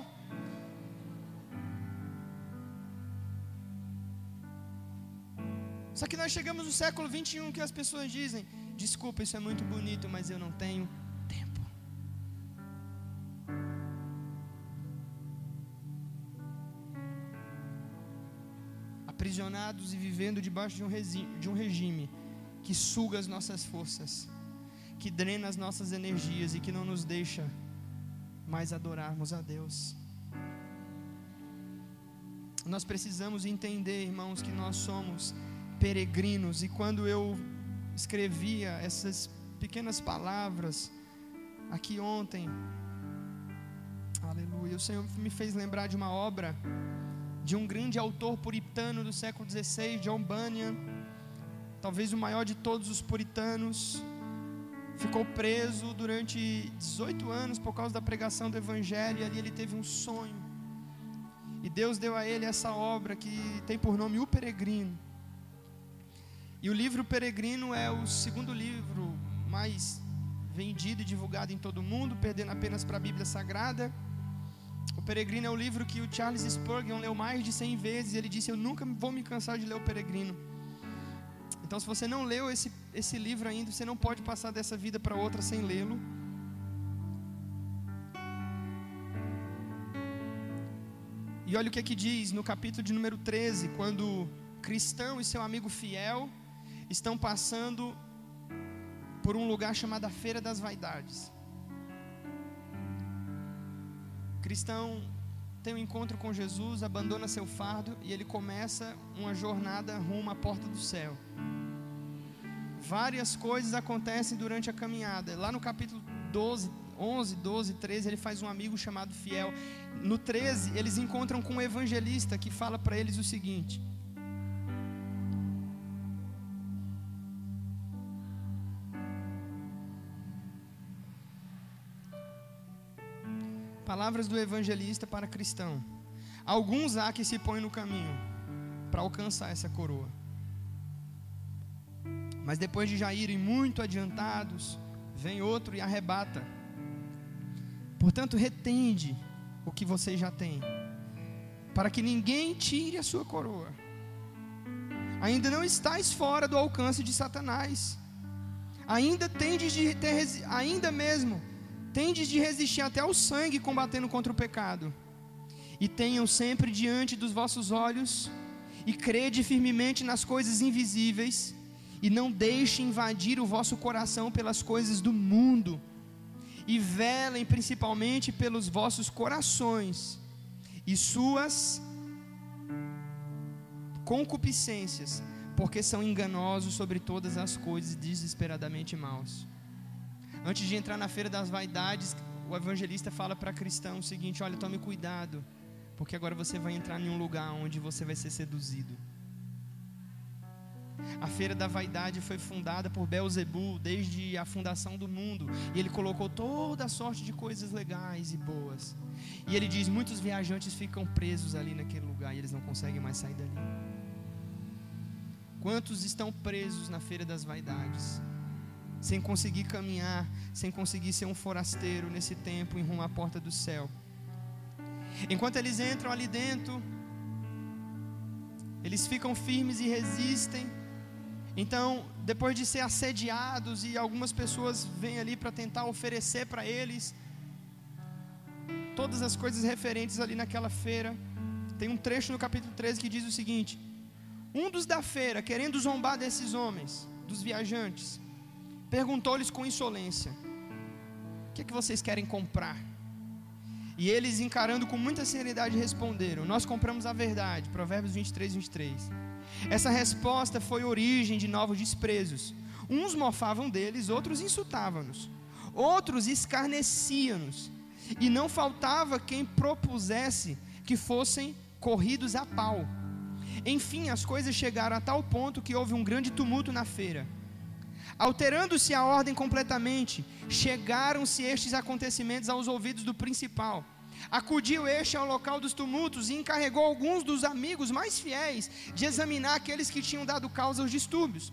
Só que nós chegamos no século 21 que as pessoas dizem: desculpa, isso é muito bonito, mas eu não tenho tempo. Aprisionados e vivendo debaixo de um, de um regime que suga as nossas forças, que drena as nossas energias e que não nos deixa mais adorarmos a Deus. Nós precisamos entender, irmãos, que nós somos peregrinos, e quando eu escrevia essas pequenas palavras aqui ontem, aleluia, o Senhor me fez lembrar de uma obra de um grande autor puritano do século XVI, John Bunyan talvez o maior de todos os puritanos, ficou preso durante 18 anos por causa da pregação do Evangelho, e ali ele teve um sonho. E Deus deu a ele essa obra que tem por nome O Peregrino. E o livro Peregrino é o segundo livro mais vendido e divulgado em todo o mundo, perdendo apenas para a Bíblia Sagrada. O Peregrino é o livro que o Charles Spurgeon leu mais de 100 vezes. Ele disse: Eu nunca vou me cansar de ler o Peregrino. Então, se você não leu esse, esse livro ainda, você não pode passar dessa vida para outra sem lê-lo. E olha o que aqui diz no capítulo de número 13, quando Cristão e seu amigo fiel estão passando por um lugar chamado Feira das Vaidades. Cristão tem um encontro com Jesus, abandona seu fardo e ele começa uma jornada rumo à porta do céu. Várias coisas acontecem durante a caminhada. Lá no capítulo 12, 11, 12, 13, ele faz um amigo chamado Fiel. No 13, eles encontram com um evangelista que fala para eles o seguinte: Palavras do evangelista para cristão. Alguns há que se põem no caminho para alcançar essa coroa. Mas depois de já irem muito adiantados, vem outro e arrebata. Portanto, retende o que você já tem, para que ninguém tire a sua coroa. Ainda não estás fora do alcance de Satanás. Ainda tendes de ter, ainda mesmo tendes de resistir até ao sangue combatendo contra o pecado. E tenham sempre diante dos vossos olhos e crede firmemente nas coisas invisíveis e não deixe invadir o vosso coração pelas coisas do mundo, e velem principalmente pelos vossos corações e suas concupiscências, porque são enganosos sobre todas as coisas desesperadamente maus. Antes de entrar na feira das vaidades, o evangelista fala para cristão o seguinte: olha, tome cuidado, porque agora você vai entrar em um lugar onde você vai ser seduzido. A feira da vaidade foi fundada por Belzebu desde a fundação do mundo, e ele colocou toda sorte de coisas legais e boas. E ele diz: muitos viajantes ficam presos ali naquele lugar e eles não conseguem mais sair dali. Quantos estão presos na feira das vaidades? Sem conseguir caminhar, sem conseguir ser um forasteiro nesse tempo em rumo à porta do céu. Enquanto eles entram ali dentro, eles ficam firmes e resistem então, depois de ser assediados e algumas pessoas vêm ali para tentar oferecer para eles todas as coisas referentes ali naquela feira, tem um trecho no capítulo 13 que diz o seguinte: Um dos da feira, querendo zombar desses homens, dos viajantes, perguntou-lhes com insolência: O que é que vocês querem comprar? E eles, encarando com muita seriedade, responderam: Nós compramos a verdade. Provérbios 23, 23. Essa resposta foi origem de novos desprezos. Uns mofavam deles, outros insultavam-nos, outros escarneciam-nos. E não faltava quem propusesse que fossem corridos a pau. Enfim, as coisas chegaram a tal ponto que houve um grande tumulto na feira. Alterando-se a ordem completamente, chegaram-se estes acontecimentos aos ouvidos do principal. Acudiu este ao local dos tumultos e encarregou alguns dos amigos mais fiéis de examinar aqueles que tinham dado causa aos distúrbios.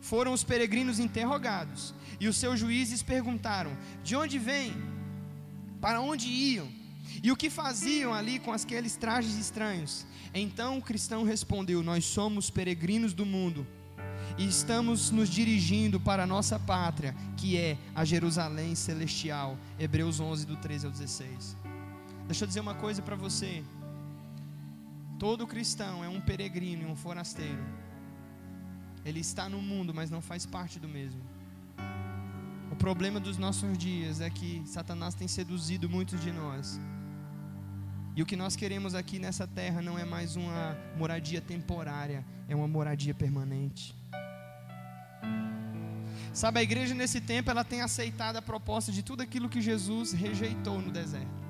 Foram os peregrinos interrogados, e os seus juízes perguntaram: De onde vêm? Para onde iam? E o que faziam ali com aqueles trajes estranhos? Então o cristão respondeu: Nós somos peregrinos do mundo e estamos nos dirigindo para a nossa pátria, que é a Jerusalém celestial. Hebreus 11, do 13 ao 16. Deixa eu dizer uma coisa para você. Todo cristão é um peregrino e um forasteiro. Ele está no mundo, mas não faz parte do mesmo. O problema dos nossos dias é que Satanás tem seduzido muitos de nós. E o que nós queremos aqui nessa terra não é mais uma moradia temporária, é uma moradia permanente. Sabe, a igreja nesse tempo ela tem aceitado a proposta de tudo aquilo que Jesus rejeitou no deserto.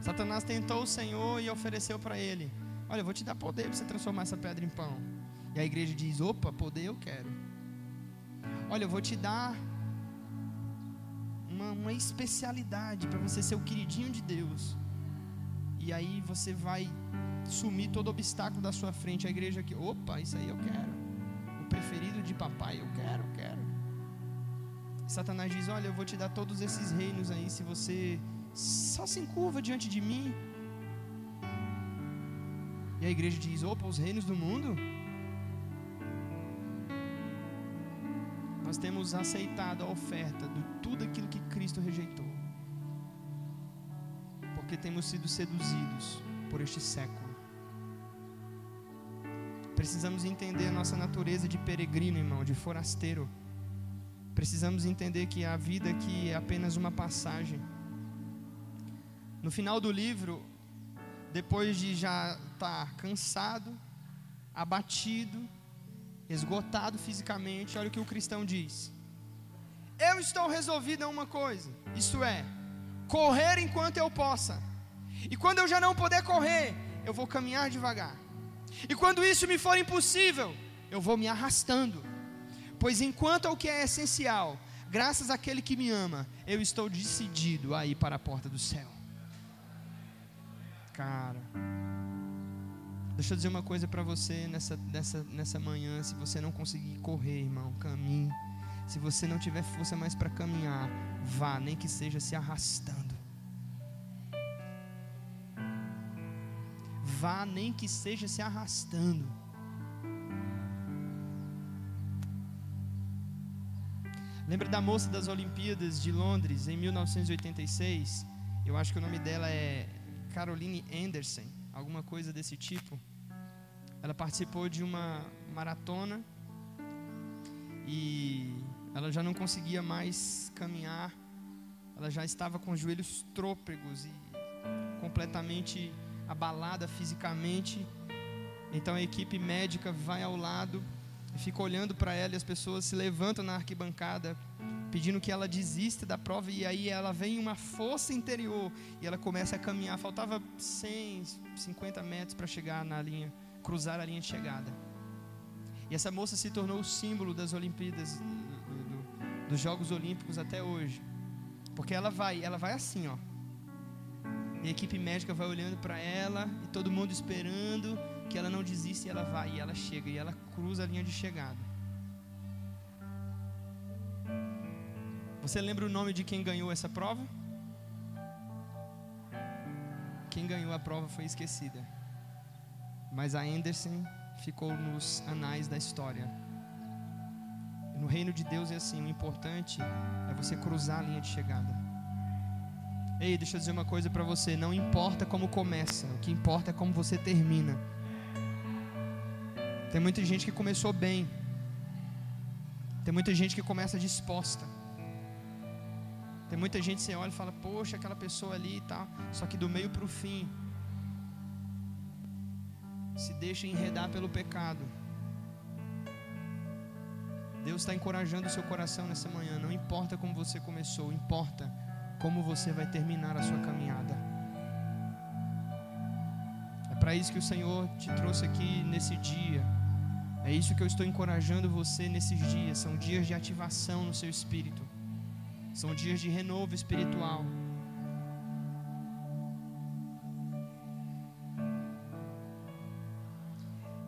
Satanás tentou o Senhor e ofereceu para ele: Olha, eu vou te dar poder para você transformar essa pedra em pão. E a igreja diz: Opa, poder eu quero. Olha, eu vou te dar uma, uma especialidade para você ser o queridinho de Deus. E aí você vai sumir todo obstáculo da sua frente. A igreja aqui, opa, isso aí eu quero. O preferido de papai, eu quero, quero. Satanás diz: Olha, eu vou te dar todos esses reinos aí se você só se encurva diante de mim. E a igreja diz: opa, os reinos do mundo? Nós temos aceitado a oferta de tudo aquilo que Cristo rejeitou. Porque temos sido seduzidos por este século. Precisamos entender a nossa natureza de peregrino, irmão, de forasteiro. Precisamos entender que a vida aqui é apenas uma passagem. No final do livro, depois de já estar tá cansado, abatido, esgotado fisicamente, olha o que o cristão diz: Eu estou resolvido a uma coisa, isto é, correr enquanto eu possa. E quando eu já não puder correr, eu vou caminhar devagar. E quando isso me for impossível, eu vou me arrastando. Pois enquanto ao que é essencial, graças àquele que me ama, eu estou decidido a ir para a porta do céu. Cara, deixa eu dizer uma coisa para você nessa, nessa, nessa manhã. Se você não conseguir correr, irmão, caminhe. Se você não tiver força mais para caminhar, vá, nem que seja se arrastando. Vá, nem que seja se arrastando. Lembra da moça das Olimpíadas de Londres em 1986? Eu acho que o nome dela é Caroline Anderson, alguma coisa desse tipo. Ela participou de uma maratona e ela já não conseguia mais caminhar. Ela já estava com os joelhos trôpegos e completamente abalada fisicamente. Então a equipe médica vai ao lado e fica olhando para ela e as pessoas se levantam na arquibancada pedindo que ela desista da prova e aí ela vem uma força interior e ela começa a caminhar. Faltava 100, 50 metros para chegar na linha, cruzar a linha de chegada. E essa moça se tornou o símbolo das Olimpíadas, do, do, dos Jogos Olímpicos até hoje, porque ela vai, ela vai assim, ó. E a equipe médica vai olhando para ela e todo mundo esperando que ela não desista e ela vai e ela chega e ela cruza a linha de chegada. Você lembra o nome de quem ganhou essa prova? Quem ganhou a prova foi esquecida. Mas a Anderson ficou nos anais da história. No reino de Deus é assim: o importante é você cruzar a linha de chegada. Ei, deixa eu dizer uma coisa para você: não importa como começa, o que importa é como você termina. Tem muita gente que começou bem, tem muita gente que começa disposta. Tem muita gente que você olha e fala, poxa, aquela pessoa ali tal. Só que do meio para o fim, se deixa enredar pelo pecado. Deus está encorajando o seu coração nessa manhã. Não importa como você começou, importa como você vai terminar a sua caminhada. É para isso que o Senhor te trouxe aqui nesse dia. É isso que eu estou encorajando você nesses dias. São dias de ativação no seu espírito. São dias de renovo espiritual.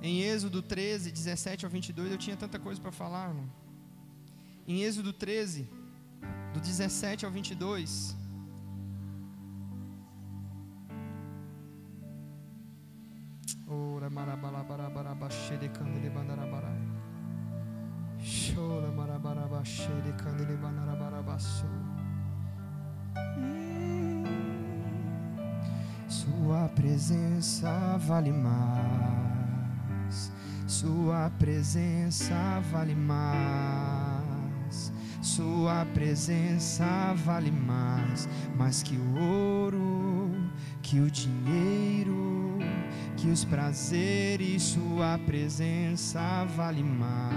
Em Êxodo 13, 17 ao 22, eu tinha tanta coisa para falar, irmão. Em Êxodo 13, do 17 ao 22. Ora marabalabarabara de candele bandarabara. Chora marabaraba de candele bandarabarabaço. Sua presença vale mais. Sua presença vale mais. Sua presença vale mais, mais que o ouro, que o dinheiro, que os prazeres. Sua presença vale mais.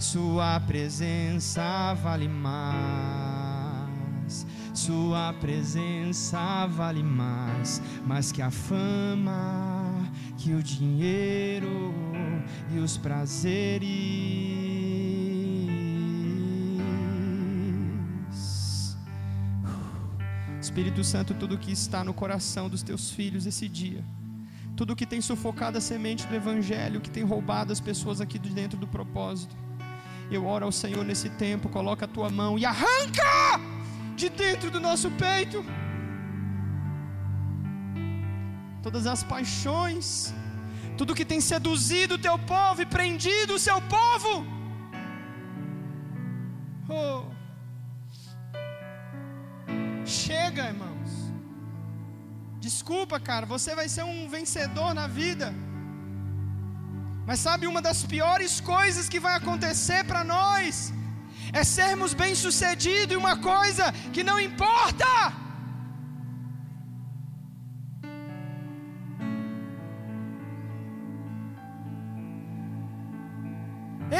Sua presença vale mais. Sua presença vale mais, mais que a fama, que o dinheiro e os prazeres. Espírito Santo, tudo que está no coração dos teus filhos esse dia, tudo que tem sufocado a semente do Evangelho, que tem roubado as pessoas aqui de dentro do propósito, eu oro ao Senhor nesse tempo, coloca a tua mão e arranca de dentro do nosso peito todas as paixões, tudo que tem seduzido o teu povo e prendido o seu povo. Oh. Chega, irmãos. Desculpa, cara, você vai ser um vencedor na vida. Mas sabe uma das piores coisas que vai acontecer para nós é sermos bem-sucedidos em uma coisa que não importa.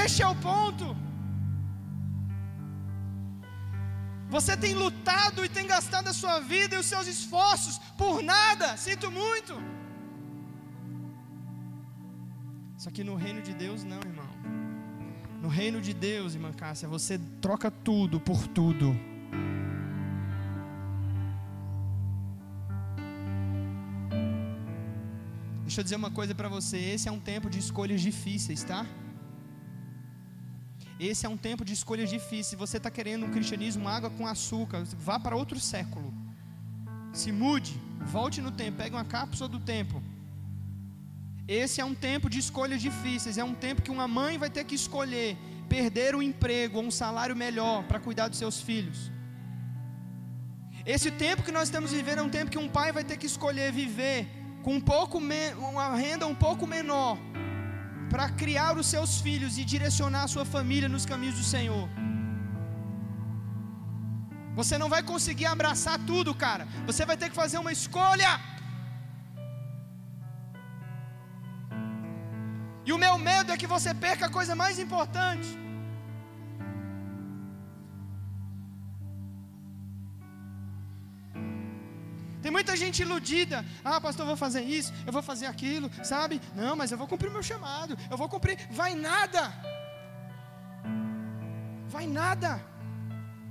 Este é o ponto. Você tem lutado e tem gastado a sua vida e os seus esforços por nada, sinto muito. Só que no reino de Deus, não, irmão. No reino de Deus, irmã Cássia, você troca tudo por tudo. Deixa eu dizer uma coisa para você: esse é um tempo de escolhas difíceis, tá? Esse é um tempo de escolhas difíceis. Se você está querendo um cristianismo água com açúcar, vá para outro século. Se mude, volte no tempo, pegue uma cápsula do tempo. Esse é um tempo de escolhas difíceis. É um tempo que uma mãe vai ter que escolher perder o emprego ou um salário melhor para cuidar dos seus filhos. Esse tempo que nós estamos vivendo é um tempo que um pai vai ter que escolher viver com um pouco uma renda um pouco menor para criar os seus filhos e direcionar a sua família nos caminhos do Senhor. Você não vai conseguir abraçar tudo, cara. Você vai ter que fazer uma escolha. E o meu medo é que você perca a coisa mais importante. Gente iludida. Ah, pastor, eu vou fazer isso, eu vou fazer aquilo, sabe? Não, mas eu vou cumprir meu chamado, eu vou cumprir. Vai nada. Vai nada.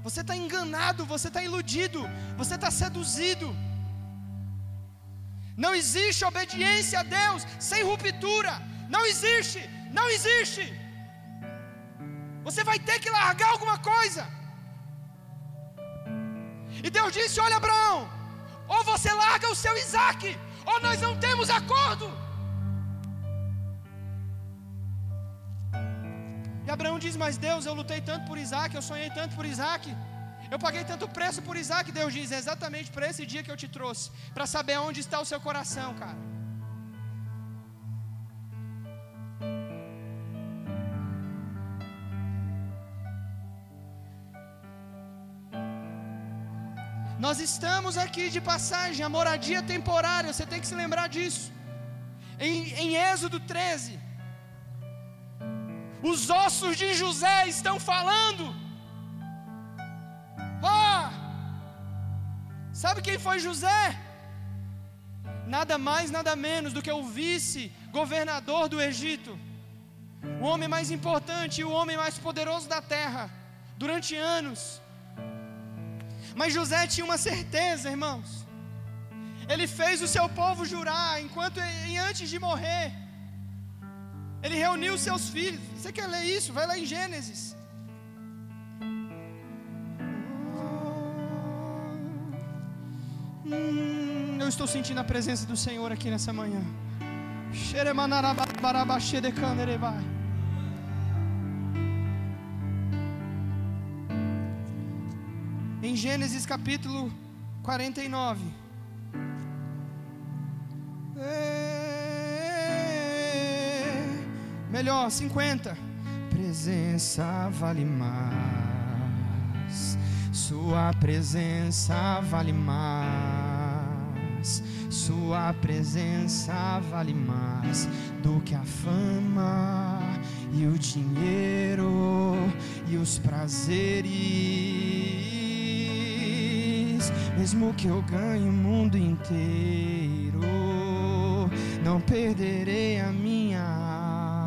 Você está enganado, você está iludido, você está seduzido. Não existe obediência a Deus sem ruptura. Não existe, não existe. Você vai ter que largar alguma coisa. E Deus disse: Olha, Abraão, ou você larga o seu Isaac, ou nós não temos acordo. E Abraão diz: Mas Deus, eu lutei tanto por Isaac, eu sonhei tanto por Isaac, eu paguei tanto preço por Isaac. Deus diz: É exatamente para esse dia que eu te trouxe, para saber onde está o seu coração, cara. Nós estamos aqui de passagem, a moradia temporária, você tem que se lembrar disso. Em, em Êxodo 13, os ossos de José estão falando. Ah! Sabe quem foi José? nada mais, nada menos do que o vice-governador do Egito, o homem mais importante e o homem mais poderoso da terra, durante anos. Mas José tinha uma certeza, irmãos. Ele fez o seu povo jurar, enquanto e antes de morrer, ele reuniu seus filhos. Você quer ler isso? Vai lá em Gênesis. Hum, eu estou sentindo a presença do Senhor aqui nessa manhã. Em Gênesis capítulo 49. É, melhor, 50. Presença vale mais. Sua presença vale mais. Sua presença vale mais do que a fama e o dinheiro e os prazeres. Mesmo que eu ganhe o mundo inteiro, não perderei a minha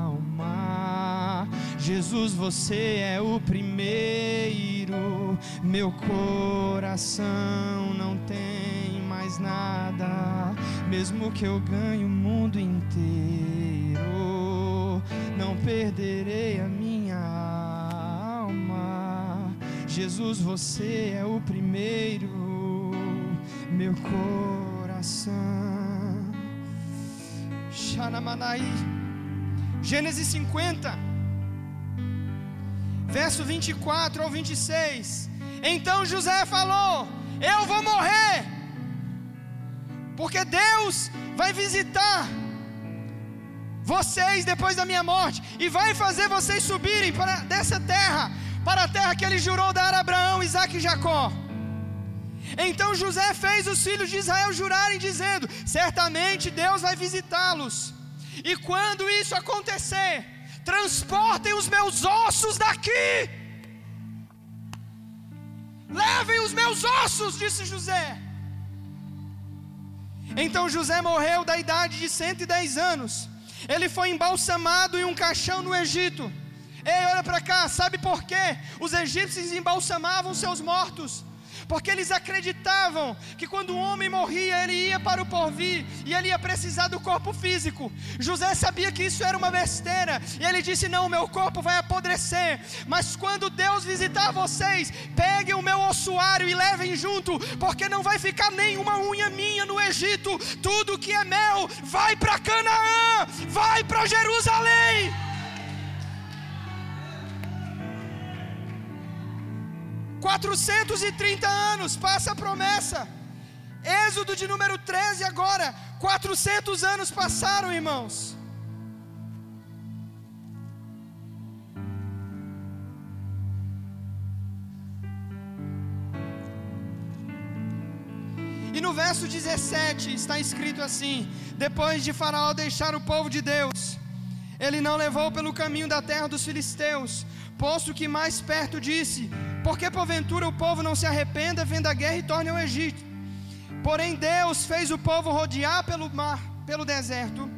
alma. Jesus, você é o primeiro. Meu coração não tem mais nada, mesmo que eu ganhe o mundo inteiro, não perderei a minha alma. Jesus, você é o primeiro, meu coração. Xanamanai. Gênesis 50, verso 24 ao 26. Então José falou: Eu vou morrer, porque Deus vai visitar vocês depois da minha morte e vai fazer vocês subirem para dessa terra, para a terra que ele jurou dar a Abraão, Isaac e Jacó. Então José fez os filhos de Israel jurarem, dizendo: Certamente Deus vai visitá-los, e quando isso acontecer, transportem os meus ossos daqui. Levem os meus ossos, disse José. Então José morreu da idade de 110 anos. Ele foi embalsamado em um caixão no Egito. Ei, olha para cá, sabe por quê? Os egípcios embalsamavam seus mortos porque eles acreditavam que quando o homem morria, ele ia para o porvir e ele ia precisar do corpo físico. José sabia que isso era uma besteira e ele disse: Não, meu corpo vai apodrecer, mas quando Deus visitar vocês, peguem o meu ossuário e levem junto, porque não vai ficar nenhuma unha minha no Egito, tudo que é mel vai para Canaã, vai para Jerusalém. 430 anos, passa a promessa. Êxodo de número 13 agora. 400 anos passaram, irmãos. E no verso 17 está escrito assim: Depois de Faraó deixar o povo de Deus, ele não levou pelo caminho da terra dos filisteus, posto que mais perto disse: porque porventura o povo não se arrependa, vendo a guerra e torne ao Egito. Porém Deus fez o povo rodear pelo mar, pelo deserto,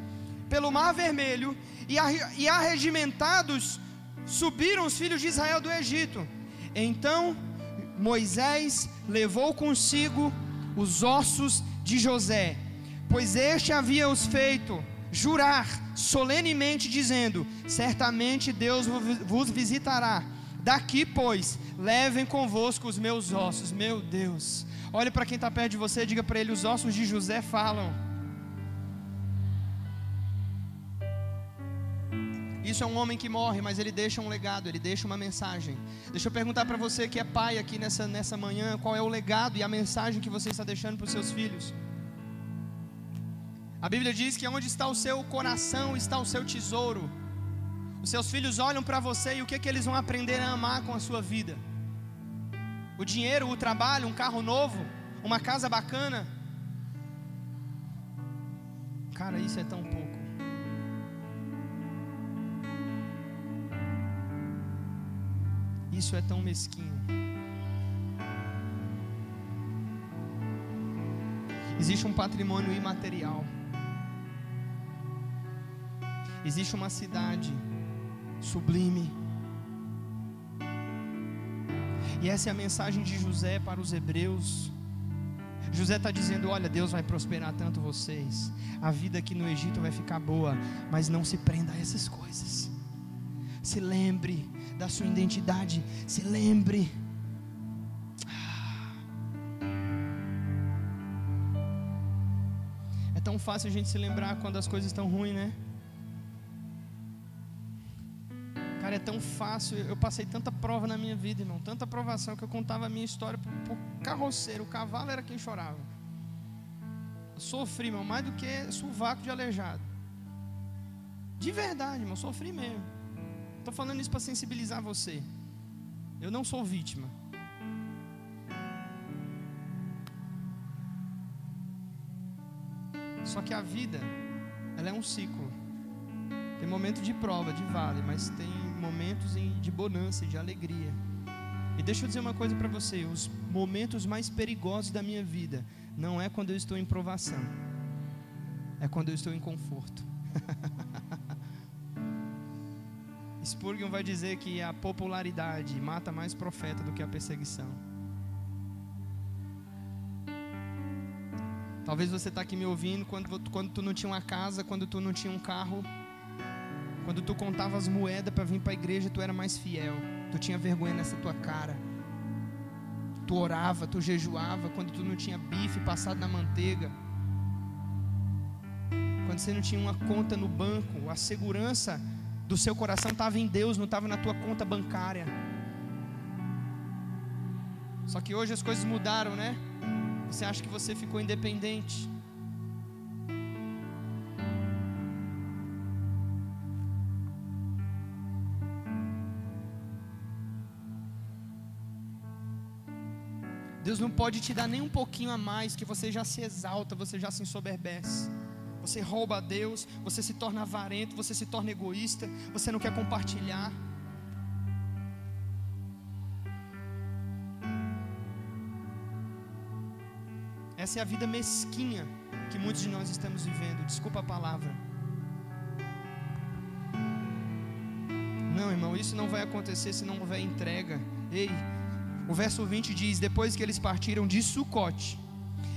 pelo mar vermelho, e, e arregimentados subiram os filhos de Israel do Egito. Então Moisés levou consigo os ossos de José, pois este havia os feito jurar solenemente, dizendo: Certamente Deus vos visitará Daqui, pois, levem convosco os meus ossos. Meu Deus. Olhe para quem está perto de você e diga para ele: os ossos de José falam. Isso é um homem que morre, mas ele deixa um legado, ele deixa uma mensagem. Deixa eu perguntar para você que é pai aqui nessa, nessa manhã: qual é o legado e a mensagem que você está deixando para os seus filhos? A Bíblia diz que onde está o seu coração está o seu tesouro. Os seus filhos olham para você e o que, que eles vão aprender a amar com a sua vida? O dinheiro, o trabalho, um carro novo, uma casa bacana. Cara, isso é tão pouco. Isso é tão mesquinho. Existe um patrimônio imaterial. Existe uma cidade sublime. E essa é a mensagem de José para os hebreus. José está dizendo: Olha, Deus vai prosperar tanto vocês. A vida aqui no Egito vai ficar boa, mas não se prenda a essas coisas. Se lembre da sua identidade. Se lembre. É tão fácil a gente se lembrar quando as coisas estão ruins, né? Cara, é tão fácil. Eu passei tanta prova na minha vida, irmão. Tanta provação que eu contava a minha história para o carroceiro. O cavalo era quem chorava. Eu sofri, irmão, mais do que sovaco de aleijado. De verdade, irmão. Sofri mesmo. Estou falando isso para sensibilizar você. Eu não sou vítima. Só que a vida, ela é um ciclo. Tem momento de prova, de vale, mas tem momentos de bonança, de alegria. E deixa eu dizer uma coisa para você: os momentos mais perigosos da minha vida não é quando eu estou em provação, é quando eu estou em conforto. Spurgeon vai dizer que a popularidade mata mais profeta do que a perseguição. Talvez você está aqui me ouvindo quando, quando tu não tinha uma casa, quando tu não tinha um carro, quando tu contava as moedas para vir para a igreja, tu era mais fiel. Tu tinha vergonha nessa tua cara. Tu orava, tu jejuava quando tu não tinha bife passado na manteiga. Quando você não tinha uma conta no banco, a segurança do seu coração estava em Deus, não estava na tua conta bancária. Só que hoje as coisas mudaram, né? Você acha que você ficou independente. Deus não pode te dar nem um pouquinho a mais, que você já se exalta, você já se ensoberbece você rouba a Deus, você se torna avarento, você se torna egoísta, você não quer compartilhar. Essa é a vida mesquinha que muitos de nós estamos vivendo. Desculpa a palavra. Não, irmão, isso não vai acontecer se não houver entrega. Ei, o verso 20 diz: Depois que eles partiram de Sucote,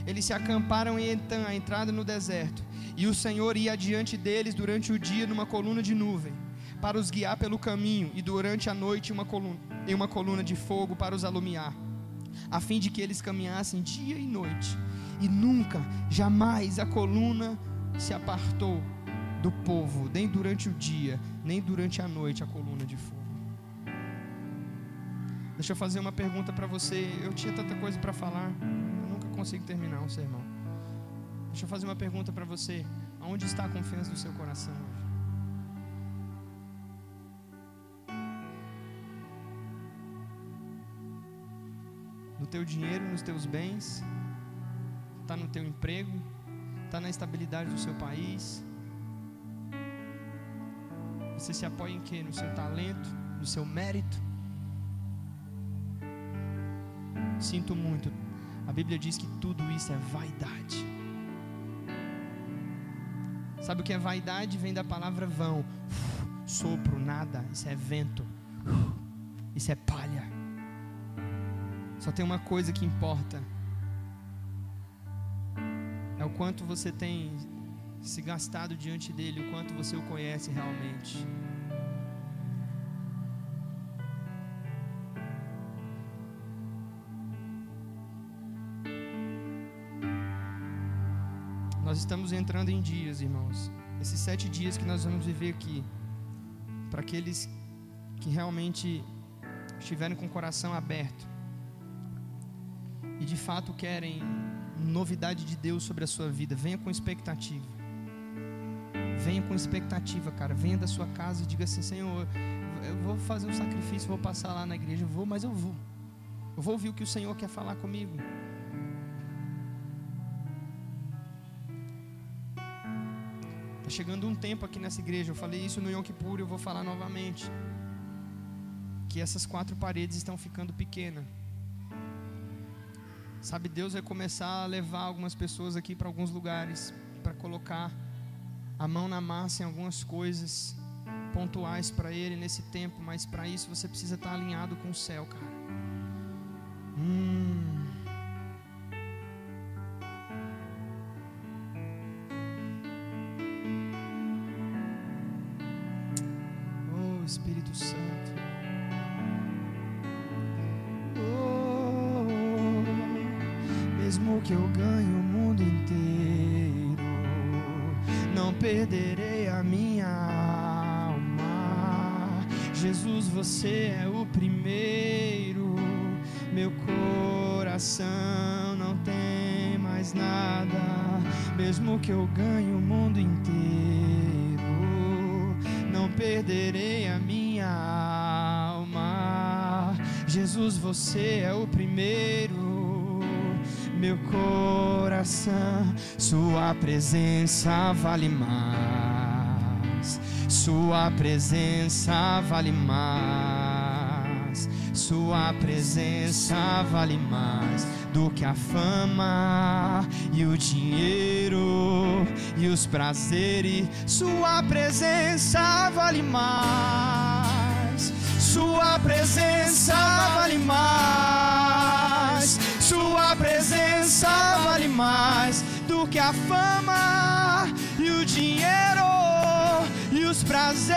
eles se acamparam em Etan, a entrada no deserto. E o Senhor ia adiante deles durante o dia numa coluna de nuvem, para os guiar pelo caminho, e durante a noite uma coluna, em uma coluna de fogo para os alumiar, a fim de que eles caminhassem dia e noite. E nunca, jamais a coluna se apartou do povo, nem durante o dia, nem durante a noite a coluna de fogo. Deixa eu fazer uma pergunta para você. Eu tinha tanta coisa para falar, eu nunca consigo terminar um sermão. Deixa eu fazer uma pergunta para você. Aonde está a confiança do seu coração hoje? No teu dinheiro, nos teus bens? Está no teu emprego? Está na estabilidade do seu país? Você se apoia em quê? No seu talento? No seu mérito? Sinto muito. A Bíblia diz que tudo isso é vaidade. Sabe o que é vaidade? Vem da palavra vão. Sopro, nada. Isso é vento. Isso é palha. Só tem uma coisa que importa. É o quanto você tem se gastado diante dele, o quanto você o conhece realmente. Nós estamos entrando em dias, irmãos. Esses sete dias que nós vamos viver aqui, para aqueles que realmente estiverem com o coração aberto e de fato querem novidade de Deus sobre a sua vida, venha com expectativa. Venha com expectativa, cara. Venha da sua casa e diga assim: Senhor, eu vou fazer um sacrifício, vou passar lá na igreja, vou, mas eu vou. Eu vou ouvir o que o Senhor quer falar comigo. Está chegando um tempo aqui nessa igreja. Eu falei isso no Yom Kippur e eu vou falar novamente. Que essas quatro paredes estão ficando pequenas. Sabe, Deus vai começar a levar algumas pessoas aqui para alguns lugares, para colocar a mão na massa em algumas coisas pontuais para Ele nesse tempo, mas para isso você precisa estar alinhado com o céu, cara. Hum. Que eu ganhe o mundo inteiro, não perderei a minha alma. Jesus, você é o primeiro. Meu coração, Sua presença vale mais. Sua presença vale mais. Sua presença vale mais do que a fama e o dinheiro e os prazeres. Sua presença vale mais. Sua presença vale mais. Sua presença vale mais do que a fama e o dinheiro e os prazeres.